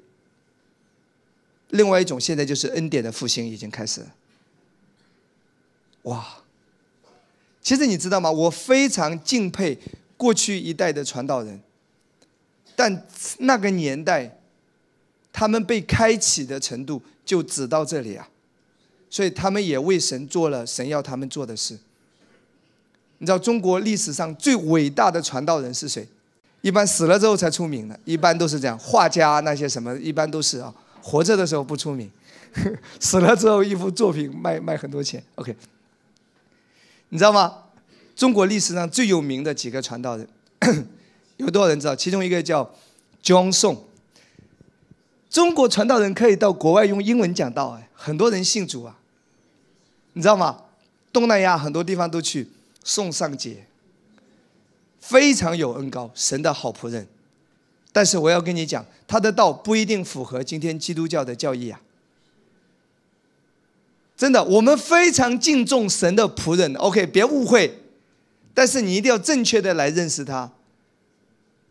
另外一种现在就是恩典的复兴已经开始了。哇！其实你知道吗？我非常敬佩过去一代的传道人，但那个年代，他们被开启的程度就只到这里啊。所以他们也为神做了神要他们做的事。你知道中国历史上最伟大的传道人是谁？一般死了之后才出名的，一般都是这样。画家那些什么，一般都是啊，活着的时候不出名，死了之后一幅作品卖卖很多钱。OK，你知道吗？中国历史上最有名的几个传道人，有多少人知道？其中一个叫 John Song。中国传道人可以到国外用英文讲道，哎，很多人信主啊。你知道吗？东南亚很多地方都去送上节，非常有恩高，神的好仆人。但是我要跟你讲，他的道不一定符合今天基督教的教义啊。真的，我们非常敬重神的仆人，OK，别误会。但是你一定要正确的来认识他。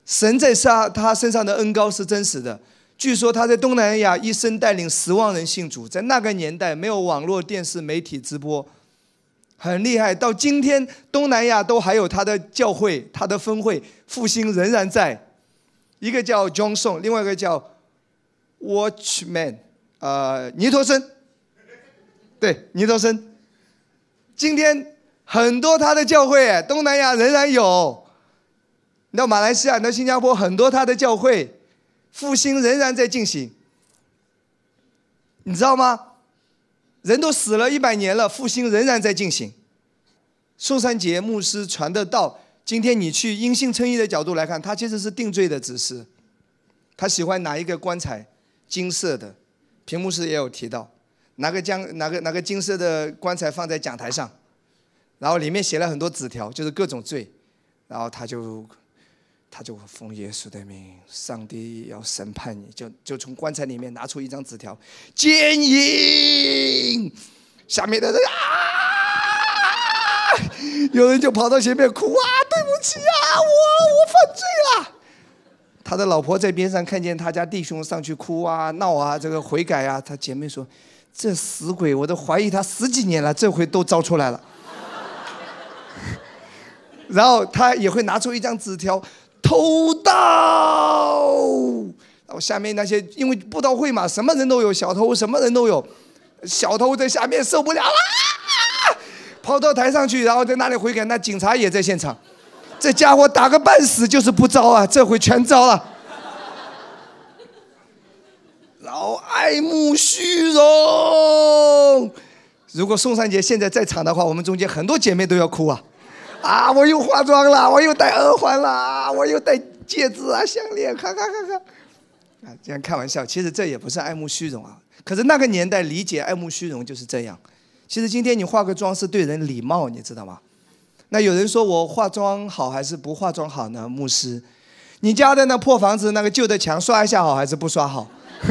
神在杀他身上的恩高是真实的。据说他在东南亚一生带领十万人信主，在那个年代没有网络、电视媒体直播，很厉害。到今天，东南亚都还有他的教会、他的分会，复兴仍然在。一个叫 Johnson，另外一个叫 Watchman，呃，尼托森。对，尼托森。今天很多他的教会，东南亚仍然有。你到马来西亚、到新加坡，很多他的教会。复兴仍然在进行，你知道吗？人都死了一百年了，复兴仍然在进行。宋三杰牧师传的道，今天你去因信称义的角度来看，他其实是定罪的指示。他喜欢拿一个棺材，金色的，屏幕师也有提到，拿个将拿个拿个金色的棺材放在讲台上，然后里面写了很多纸条，就是各种罪，然后他就。他就奉耶稣的名，上帝要审判你，就就从棺材里面拿出一张纸条，奸淫，下面的人啊，有人就跑到前面哭啊，对不起啊，我我犯罪了。他的老婆在边上看见他家弟兄上去哭啊闹啊，这个悔改啊，他姐妹说，这死鬼，我都怀疑他十几年了，这回都招出来了。然后他也会拿出一张纸条。偷盗，然后下面那些因为布道会嘛，什么人都有，小偷什么人都有，小偷在下面受不了了，跑到台上去，然后在那里悔改，那警察也在现场，这家伙打个半死就是不招啊，这回全招了。然后爱慕虚荣，如果宋三杰现在在场的话，我们中间很多姐妹都要哭啊。啊！我又化妆了，我又戴耳环了，我又戴戒指啊、项链，看看看看。啊，这样开玩笑，其实这也不是爱慕虚荣啊。可是那个年代理解爱慕虚荣就是这样。其实今天你化个妆是对人礼貌，你知道吗？那有人说我化妆好还是不化妆好呢？牧师，你家的那破房子那个旧的墙刷一下好还是不刷好？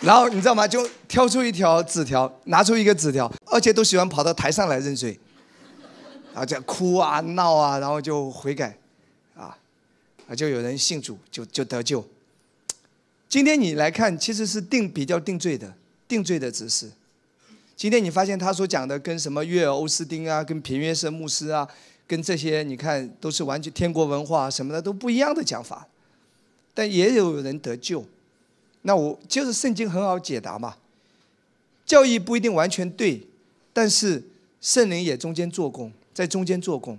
然后你知道吗？就挑出一条纸条，拿出一个纸条，而且都喜欢跑到台上来认罪，然后哭啊闹啊，然后就悔改，啊，啊就有人信主，就就得救。今天你来看，其实是定比较定罪的，定罪的指示。今天你发现他所讲的跟什么约尔欧斯丁啊，跟平约瑟牧师啊，跟这些你看都是完全天国文化什么的都不一样的讲法，但也有人得救。那我就是圣经很好解答嘛，教义不一定完全对，但是圣灵也中间做工，在中间做工，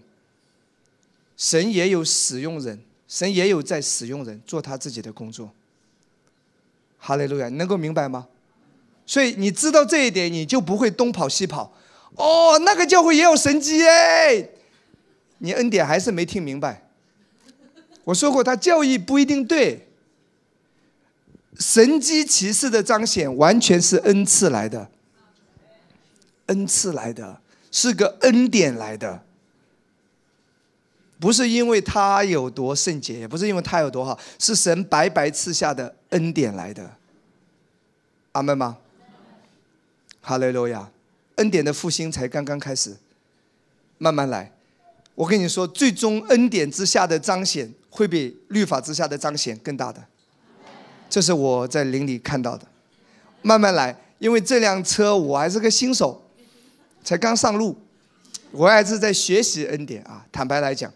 神也有使用人神也有在使用人做他自己的工作。哈利路亚，你能够明白吗？所以你知道这一点，你就不会东跑西跑。哦，那个教会也有神迹哎，你恩典还是没听明白。我说过，他教义不一定对。神机骑士的彰显完全是恩赐来的，恩赐来的是个恩典来的，不是因为他有多圣洁，也不是因为他有多好，是神白白赐下的恩典来的。阿门吗？哈利路亚！恩典的复兴才刚刚开始，慢慢来。我跟你说，最终恩典之下的彰显会比律法之下的彰显更大的。这是我在林里看到的。慢慢来，因为这辆车我还是个新手，才刚上路，我还是在学习恩典啊。坦白来讲，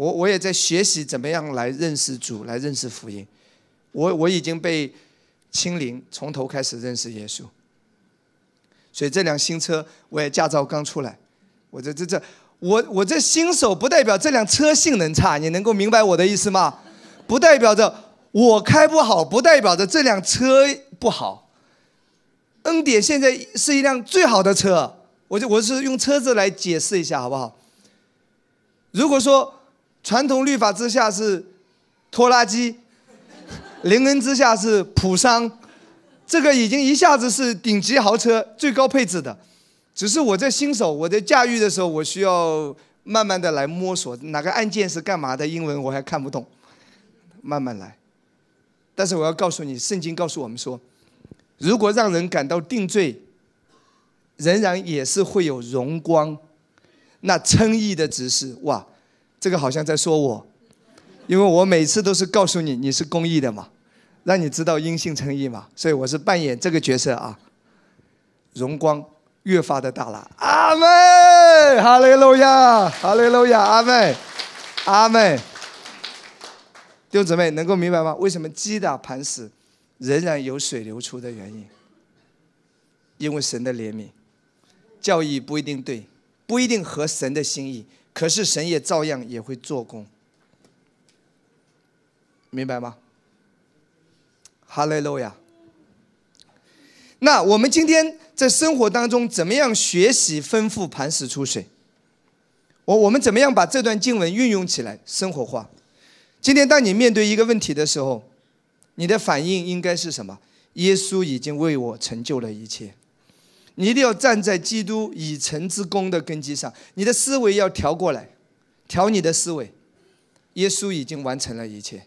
我我也在学习怎么样来认识主，来认识福音。我我已经被清零，从头开始认识耶稣。所以这辆新车，我也驾照刚出来，我这这这，我我这新手不代表这辆车性能差，你能够明白我的意思吗？不代表着我开不好，不代表着这辆车不好。恩典现在是一辆最好的车，我就我是用车子来解释一下，好不好？如果说传统律法之下是拖拉机，灵恩之下是普桑。这个已经一下子是顶级豪车，最高配置的。只是我在新手，我在驾驭的时候，我需要慢慢的来摸索哪个按键是干嘛的，英文我还看不懂，慢慢来。但是我要告诉你，圣经告诉我们说，如果让人感到定罪，仍然也是会有荣光。那称义的指示，哇，这个好像在说我，因为我每次都是告诉你，你是公益的嘛。让你知道因信称义嘛，所以我是扮演这个角色啊。荣光越发的大了，阿门，哈利路亚，哈利路亚，阿门，阿门。弟兄姊妹能够明白吗？为什么击打磐石仍然有水流出的原因？因为神的怜悯，教义不一定对，不一定合神的心意，可是神也照样也会做工，明白吗？哈雷路亚。那我们今天在生活当中怎么样学习丰富磐石出水？我我们怎么样把这段经文运用起来生活化？今天当你面对一个问题的时候，你的反应应该是什么？耶稣已经为我成就了一切。你一定要站在基督已成之功的根基上，你的思维要调过来，调你的思维。耶稣已经完成了一切。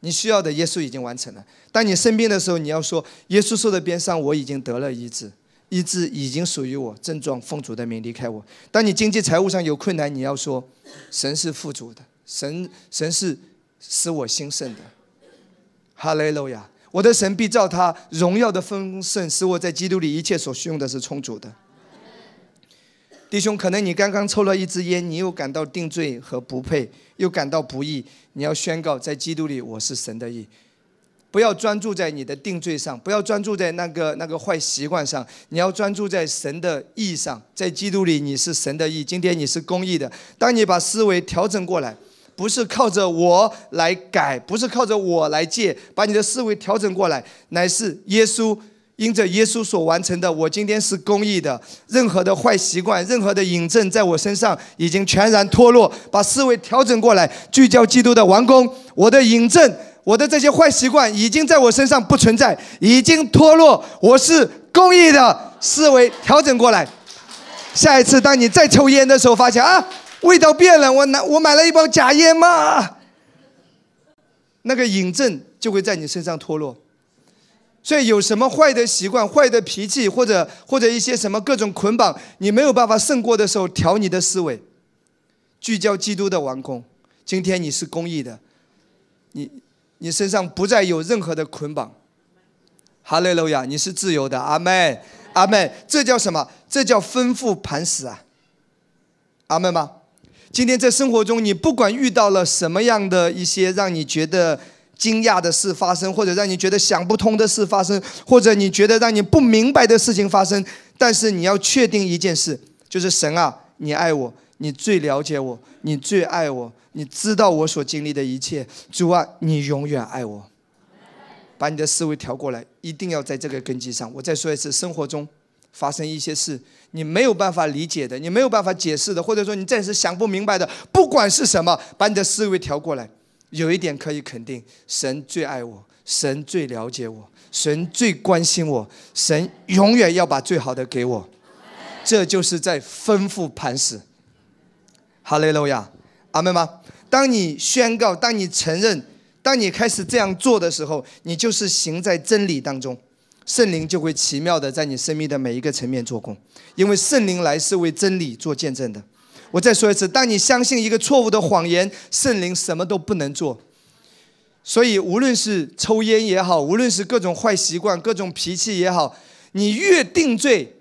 你需要的耶稣已经完成了。当你生病的时候，你要说：“耶稣受的鞭伤，我已经得了医治，医治已经属于我，症状奉主的名离开我。”当你经济财务上有困难，你要说：“神是富足的，神神是使我兴盛的。”哈利路亚！我的神必照他荣耀的丰盛，使我在基督里一切所需用的是充足的。弟兄，可能你刚刚抽了一支烟，你又感到定罪和不配，又感到不义。你要宣告，在基督里我是神的义。不要专注在你的定罪上，不要专注在那个那个坏习惯上，你要专注在神的义上。在基督里你是神的义，今天你是公义的。当你把思维调整过来，不是靠着我来改，不是靠着我来戒，把你的思维调整过来，乃是耶稣。因着耶稣所完成的，我今天是公义的。任何的坏习惯，任何的引证，在我身上已经全然脱落。把思维调整过来，聚焦基督的完工。我的引证，我的这些坏习惯，已经在我身上不存在，已经脱落。我是公义的，思维调整过来。下一次当你再抽烟的时候，发现啊，味道变了，我拿我买了一包假烟嘛，那个瘾症就会在你身上脱落。所以有什么坏的习惯、坏的脾气，或者或者一些什么各种捆绑，你没有办法胜过的时候，调你的思维，聚焦基督的王宫。今天你是公义的，你你身上不再有任何的捆绑。哈利路亚，你是自由的。阿门，阿门。这叫什么？这叫丰富磐石啊。阿门吗？今天在生活中，你不管遇到了什么样的一些让你觉得。惊讶的事发生，或者让你觉得想不通的事发生，或者你觉得让你不明白的事情发生，但是你要确定一件事，就是神啊，你爱我，你最了解我，你最爱我，你知道我所经历的一切。主啊，你永远爱我。把你的思维调过来，一定要在这个根基上。我再说一次，生活中发生一些事，你没有办法理解的，你没有办法解释的，或者说你暂时想不明白的，不管是什么，把你的思维调过来。有一点可以肯定，神最爱我，神最了解我，神最关心我，神永远要把最好的给我。这就是在吩咐磐石。哈利路亚，阿门吗？当你宣告，当你承认。当你开始这样做的时候，你就是行在真理当中，圣灵就会奇妙的在你生命的每一个层面做工，因为圣灵来是为真理做见证的。我再说一次，当你相信一个错误的谎言，圣灵什么都不能做。所以，无论是抽烟也好，无论是各种坏习惯、各种脾气也好，你越定罪，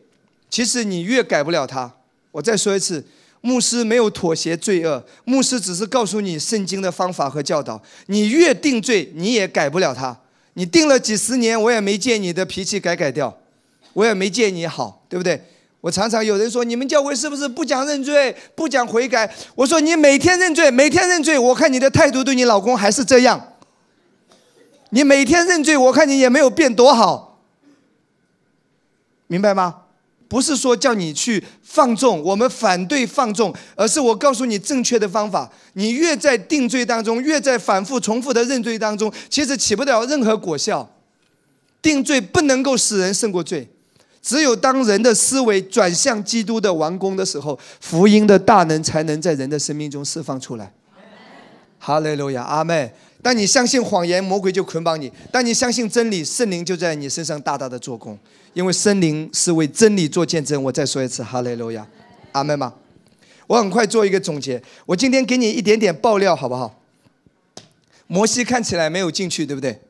其实你越改不了它。我再说一次。牧师没有妥协罪恶，牧师只是告诉你圣经的方法和教导。你越定罪，你也改不了它。你定了几十年，我也没见你的脾气改改掉，我也没见你好，对不对？我常常有人说，你们教会是不是不讲认罪，不讲悔改？我说你每天认罪，每天认罪，我看你的态度对你老公还是这样。你每天认罪，我看你也没有变多好，明白吗？不是说叫你去放纵，我们反对放纵，而是我告诉你正确的方法。你越在定罪当中，越在反复重复的认罪当中，其实起不了任何果效。定罪不能够使人胜过罪，只有当人的思维转向基督的完工的时候，福音的大能才能在人的生命中释放出来。哈利路亚，阿妹。当你相信谎言，魔鬼就捆绑你；当你相信真理，圣灵就在你身上大大的做工。因为圣灵是为真理做见证。我再说一次，哈利路亚，阿门吗？我很快做一个总结。我今天给你一点点爆料，好不好？摩西看起来没有进去，对不对？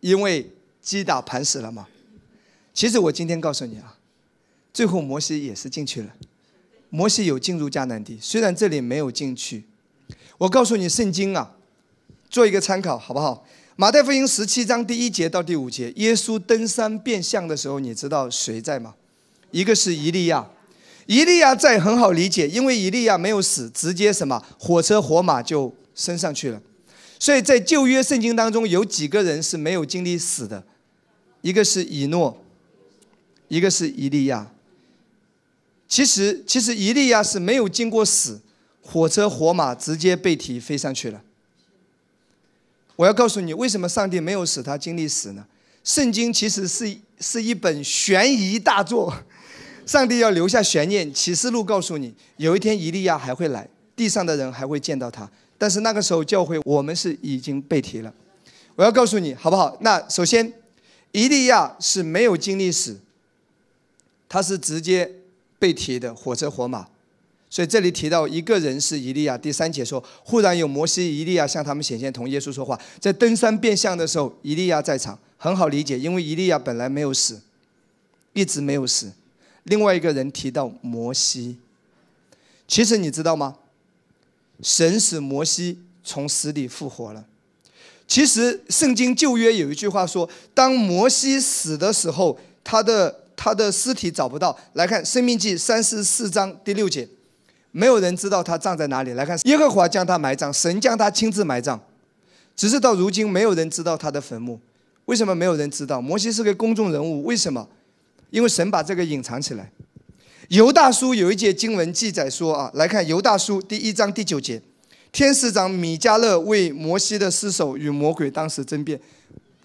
因为击打磐石了嘛。其实我今天告诉你啊，最后摩西也是进去了。摩西有进入迦南地，虽然这里没有进去。我告诉你，圣经啊。做一个参考，好不好？马太福音十七章第一节到第五节，耶稣登山变相的时候，你知道谁在吗？一个是以利亚，以利亚在很好理解，因为以利亚没有死，直接什么火车火马就升上去了。所以在旧约圣经当中，有几个人是没有经历死的，一个是以诺，一个是以利亚。其实，其实以利亚是没有经过死，火车火马直接被提飞上去了。我要告诉你，为什么上帝没有使他经历死呢？圣经其实是是一本悬疑大作，上帝要留下悬念。启示录告诉你，有一天以利亚还会来，地上的人还会见到他。但是那个时候教会我们是已经被提了。我要告诉你，好不好？那首先，以利亚是没有经历死，他是直接被提的火车火马。所以这里提到一个人是以利亚。第三节说，忽然有摩西、以利亚向他们显现，同耶稣说话。在登山变相的时候，以利亚在场，很好理解，因为以利亚本来没有死，一直没有死。另外一个人提到摩西，其实你知道吗？神使摩西从死里复活了。其实圣经旧约有一句话说，当摩西死的时候，他的他的尸体找不到。来看《生命记》三十四章第六节。没有人知道他葬在哪里。来看，耶和华将他埋葬，神将他亲自埋葬。只是到如今，没有人知道他的坟墓。为什么没有人知道？摩西是个公众人物，为什么？因为神把这个隐藏起来。犹大书有一节经文记载说啊，来看犹大书第一章第九节，天使长米迦勒为摩西的尸首与魔鬼当时争辩，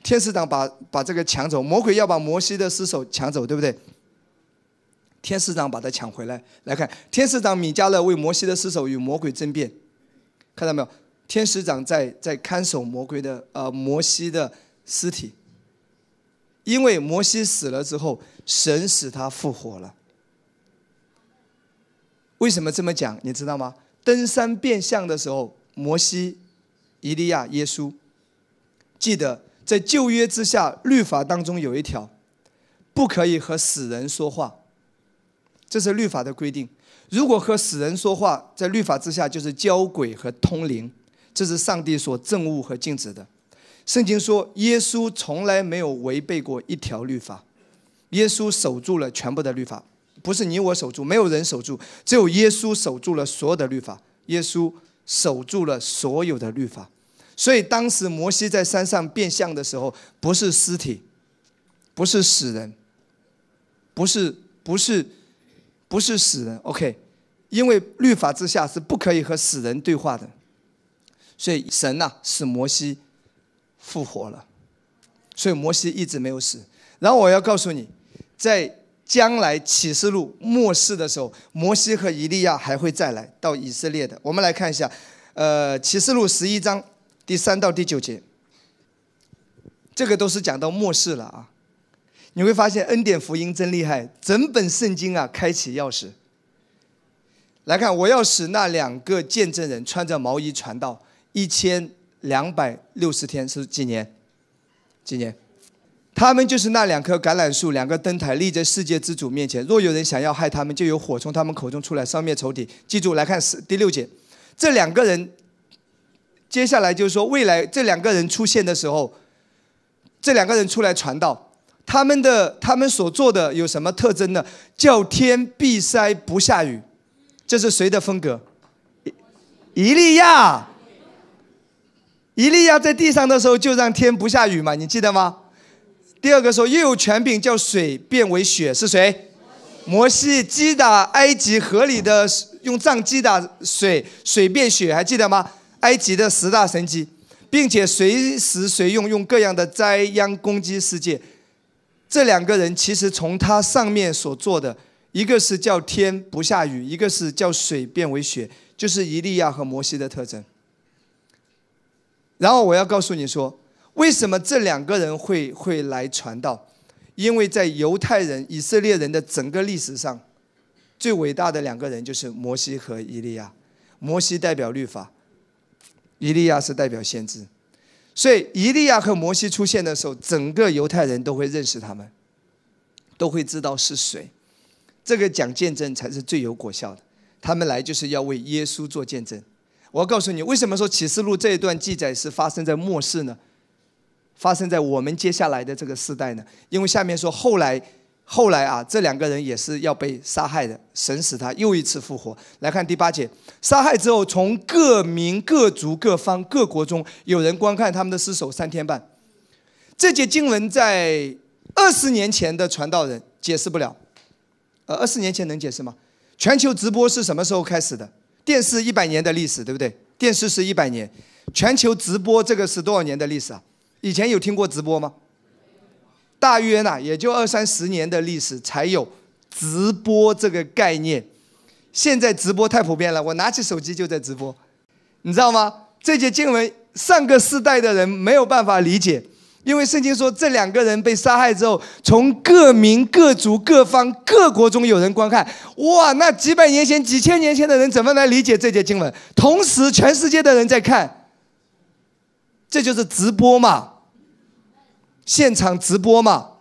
天使长把把这个抢走，魔鬼要把摩西的尸首抢走，对不对？天使长把他抢回来。来看，天使长米迦勒为摩西的尸首与魔鬼争辩，看到没有？天使长在在看守魔鬼的呃摩西的尸体，因为摩西死了之后，神使他复活了。为什么这么讲？你知道吗？登山变相的时候，摩西、以利亚、耶稣，记得在旧约之下，律法当中有一条，不可以和死人说话。这是律法的规定。如果和死人说话，在律法之下就是交鬼和通灵，这是上帝所憎恶和禁止的。圣经说，耶稣从来没有违背过一条律法，耶稣守住了全部的律法，不是你我守住，没有人守住，只有耶稣守住了所有的律法。耶稣守住了所有的律法，所以当时摩西在山上变相的时候，不是尸体，不是死人，不是不是不是死人。OK，因为律法之下是不可以和死人对话的，所以神呐使摩西复活了，所以摩西一直没有死。然后我要告诉你，在。将来启示录末世的时候，摩西和以利亚还会再来到以色列的。我们来看一下，呃，启示录十一章第三到第九节，这个都是讲到末世了啊。你会发现恩典福音真厉害，整本圣经啊，开启钥匙。来看，我要使那两个见证人穿着毛衣传道一千两百六十天，是几年？几年？他们就是那两棵橄榄树，两个灯台立在世界之主面前。若有人想要害他们，就有火从他们口中出来，烧灭仇敌。记住，来看是第六节，这两个人，接下来就是说，未来这两个人出现的时候，这两个人出来传道，他们的他们所做的有什么特征呢？叫天闭塞不下雨，这是谁的风格？伊利亚，伊利亚在地上的时候就让天不下雨嘛，你记得吗？第二个说，又有权柄叫水变为雪，是谁？摩西击打埃及河里的，用杖击打水，水变雪，还记得吗？埃及的十大神迹，并且随时随用用各样的灾殃攻击世界。这两个人其实从他上面所做的，一个是叫天不下雨，一个是叫水变为雪，就是以利亚和摩西的特征。然后我要告诉你说。为什么这两个人会会来传道？因为在犹太人、以色列人的整个历史上，最伟大的两个人就是摩西和以利亚。摩西代表律法，以利亚是代表先知。所以，以利亚和摩西出现的时候，整个犹太人都会认识他们，都会知道是谁。这个讲见证才是最有果效的。他们来就是要为耶稣做见证。我要告诉你，为什么说启示录这一段记载是发生在末世呢？发生在我们接下来的这个时代呢？因为下面说后来，后来啊，这两个人也是要被杀害的，神使他又一次复活。来看第八节，杀害之后，从各民、各族、各方、各国中有人观看他们的尸首三天半。这节经文在二十年前的传道人解释不了，呃，二十年前能解释吗？全球直播是什么时候开始的？电视一百年的历史，对不对？电视是一百年，全球直播这个是多少年的历史啊？以前有听过直播吗？大约呢，也就二三十年的历史才有直播这个概念。现在直播太普遍了，我拿起手机就在直播，你知道吗？这节经文上个世代的人没有办法理解，因为圣经说这两个人被杀害之后，从各民、各族、各方、各国中有人观看。哇，那几百年前、几千年前的人怎么来理解这节经文？同时，全世界的人在看，这就是直播嘛。现场直播嘛，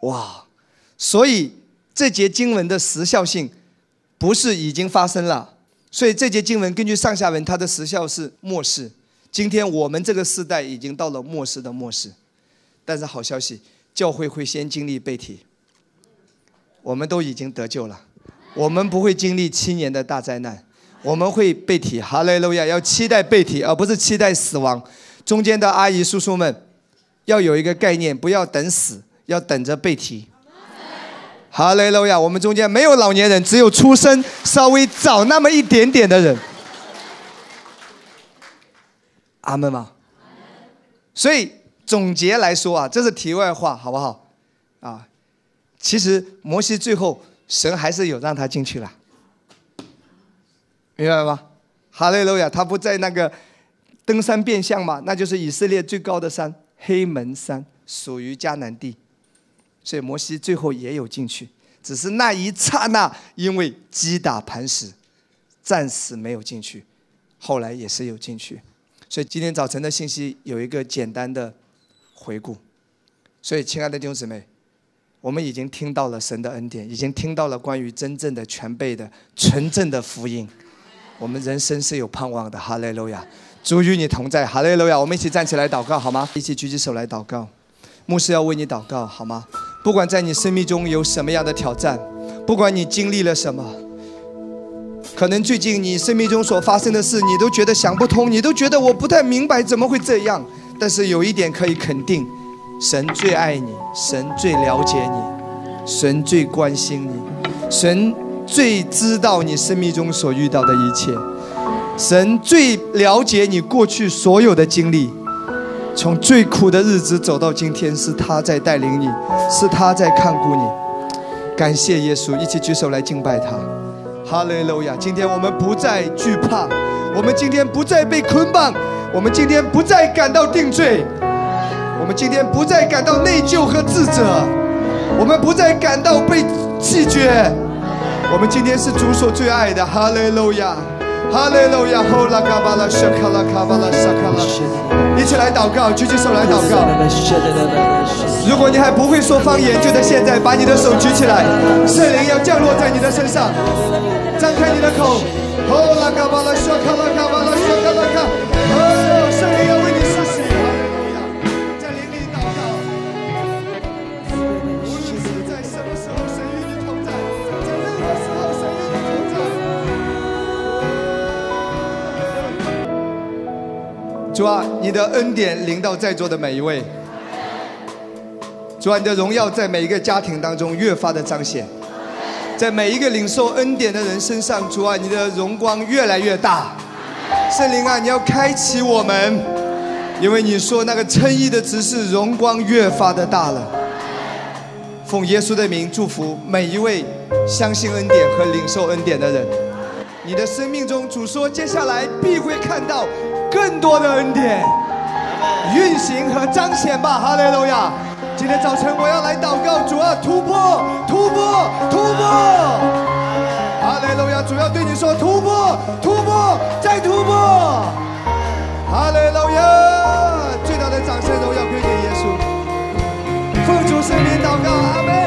哇！所以这节经文的时效性不是已经发生了，所以这节经文根据上下文，它的时效是末世。今天我们这个时代已经到了末世的末世，但是好消息，教会会先经历被提，我们都已经得救了，我们不会经历七年的大灾难，我们会被提。哈利路亚！要期待被提，而不是期待死亡。中间的阿姨叔叔们。要有一个概念，不要等死，要等着被提。哈雷路亚！我们中间没有老年人，只有出生稍微早那么一点点的人。阿门吗？所以总结来说啊，这是题外话，好不好？啊，其实摩西最后神还是有让他进去了，明白吗？哈雷路亚！他不在那个登山变相嘛？那就是以色列最高的山。黑门山属于迦南地，所以摩西最后也有进去，只是那一刹那因为击打磐石，暂时没有进去，后来也是有进去。所以今天早晨的信息有一个简单的回顾。所以，亲爱的弟兄姊妹，我们已经听到了神的恩典，已经听到了关于真正的全备的纯正的福音，我们人生是有盼望的。哈利路亚。主与你同在，哈利路亚！我们一起站起来祷告好吗？一起举起手来祷告。牧师要为你祷告好吗？不管在你生命中有什么样的挑战，不管你经历了什么，可能最近你生命中所发生的事，你都觉得想不通，你都觉得我不太明白怎么会这样。但是有一点可以肯定，神最爱你，神最了解你，神最关心你，神最知道你生命中所遇到的一切，神最了解你过去所有的经历。从最苦的日子走到今天，是他在带领你，是他在看顾你。感谢耶稣，一起举手来敬拜他。哈利路亚！今天我们不再惧怕，我们今天不再被捆绑，我们今天不再感到定罪，我们今天不再感到内疚和自责，我们不再感到被拒绝。我们今天是主所最爱的。哈利路亚！哈利路亚！呼啦卡巴拉沙卡拉卡巴拉沙卡拉，一起来祷告，举起手来祷告。如果你还不会说方言，就在现在把你的手举起来，圣灵要降落在你的身上，张开你的口。呼啦卡巴拉沙卡拉卡巴拉沙卡拉卡，主啊，你的恩典临到在座的每一位。主啊，你的荣耀在每一个家庭当中越发的彰显，在每一个领受恩典的人身上，主啊，你的荣光越来越大。圣灵啊，你要开启我们，因为你说那个称义的执事荣光越发的大了。奉耶稣的名祝福每一位相信恩典和领受恩典的人。你的生命中，主说接下来必会看到更多的恩典运行和彰显吧，哈利路亚！今天早晨我要来祷告，主啊，突破，突破，突破！哈利路亚！主要对你说，突破，突破，再突破！哈利路亚！最大的掌声荣耀归给耶稣。奉主圣名祷告，阿门。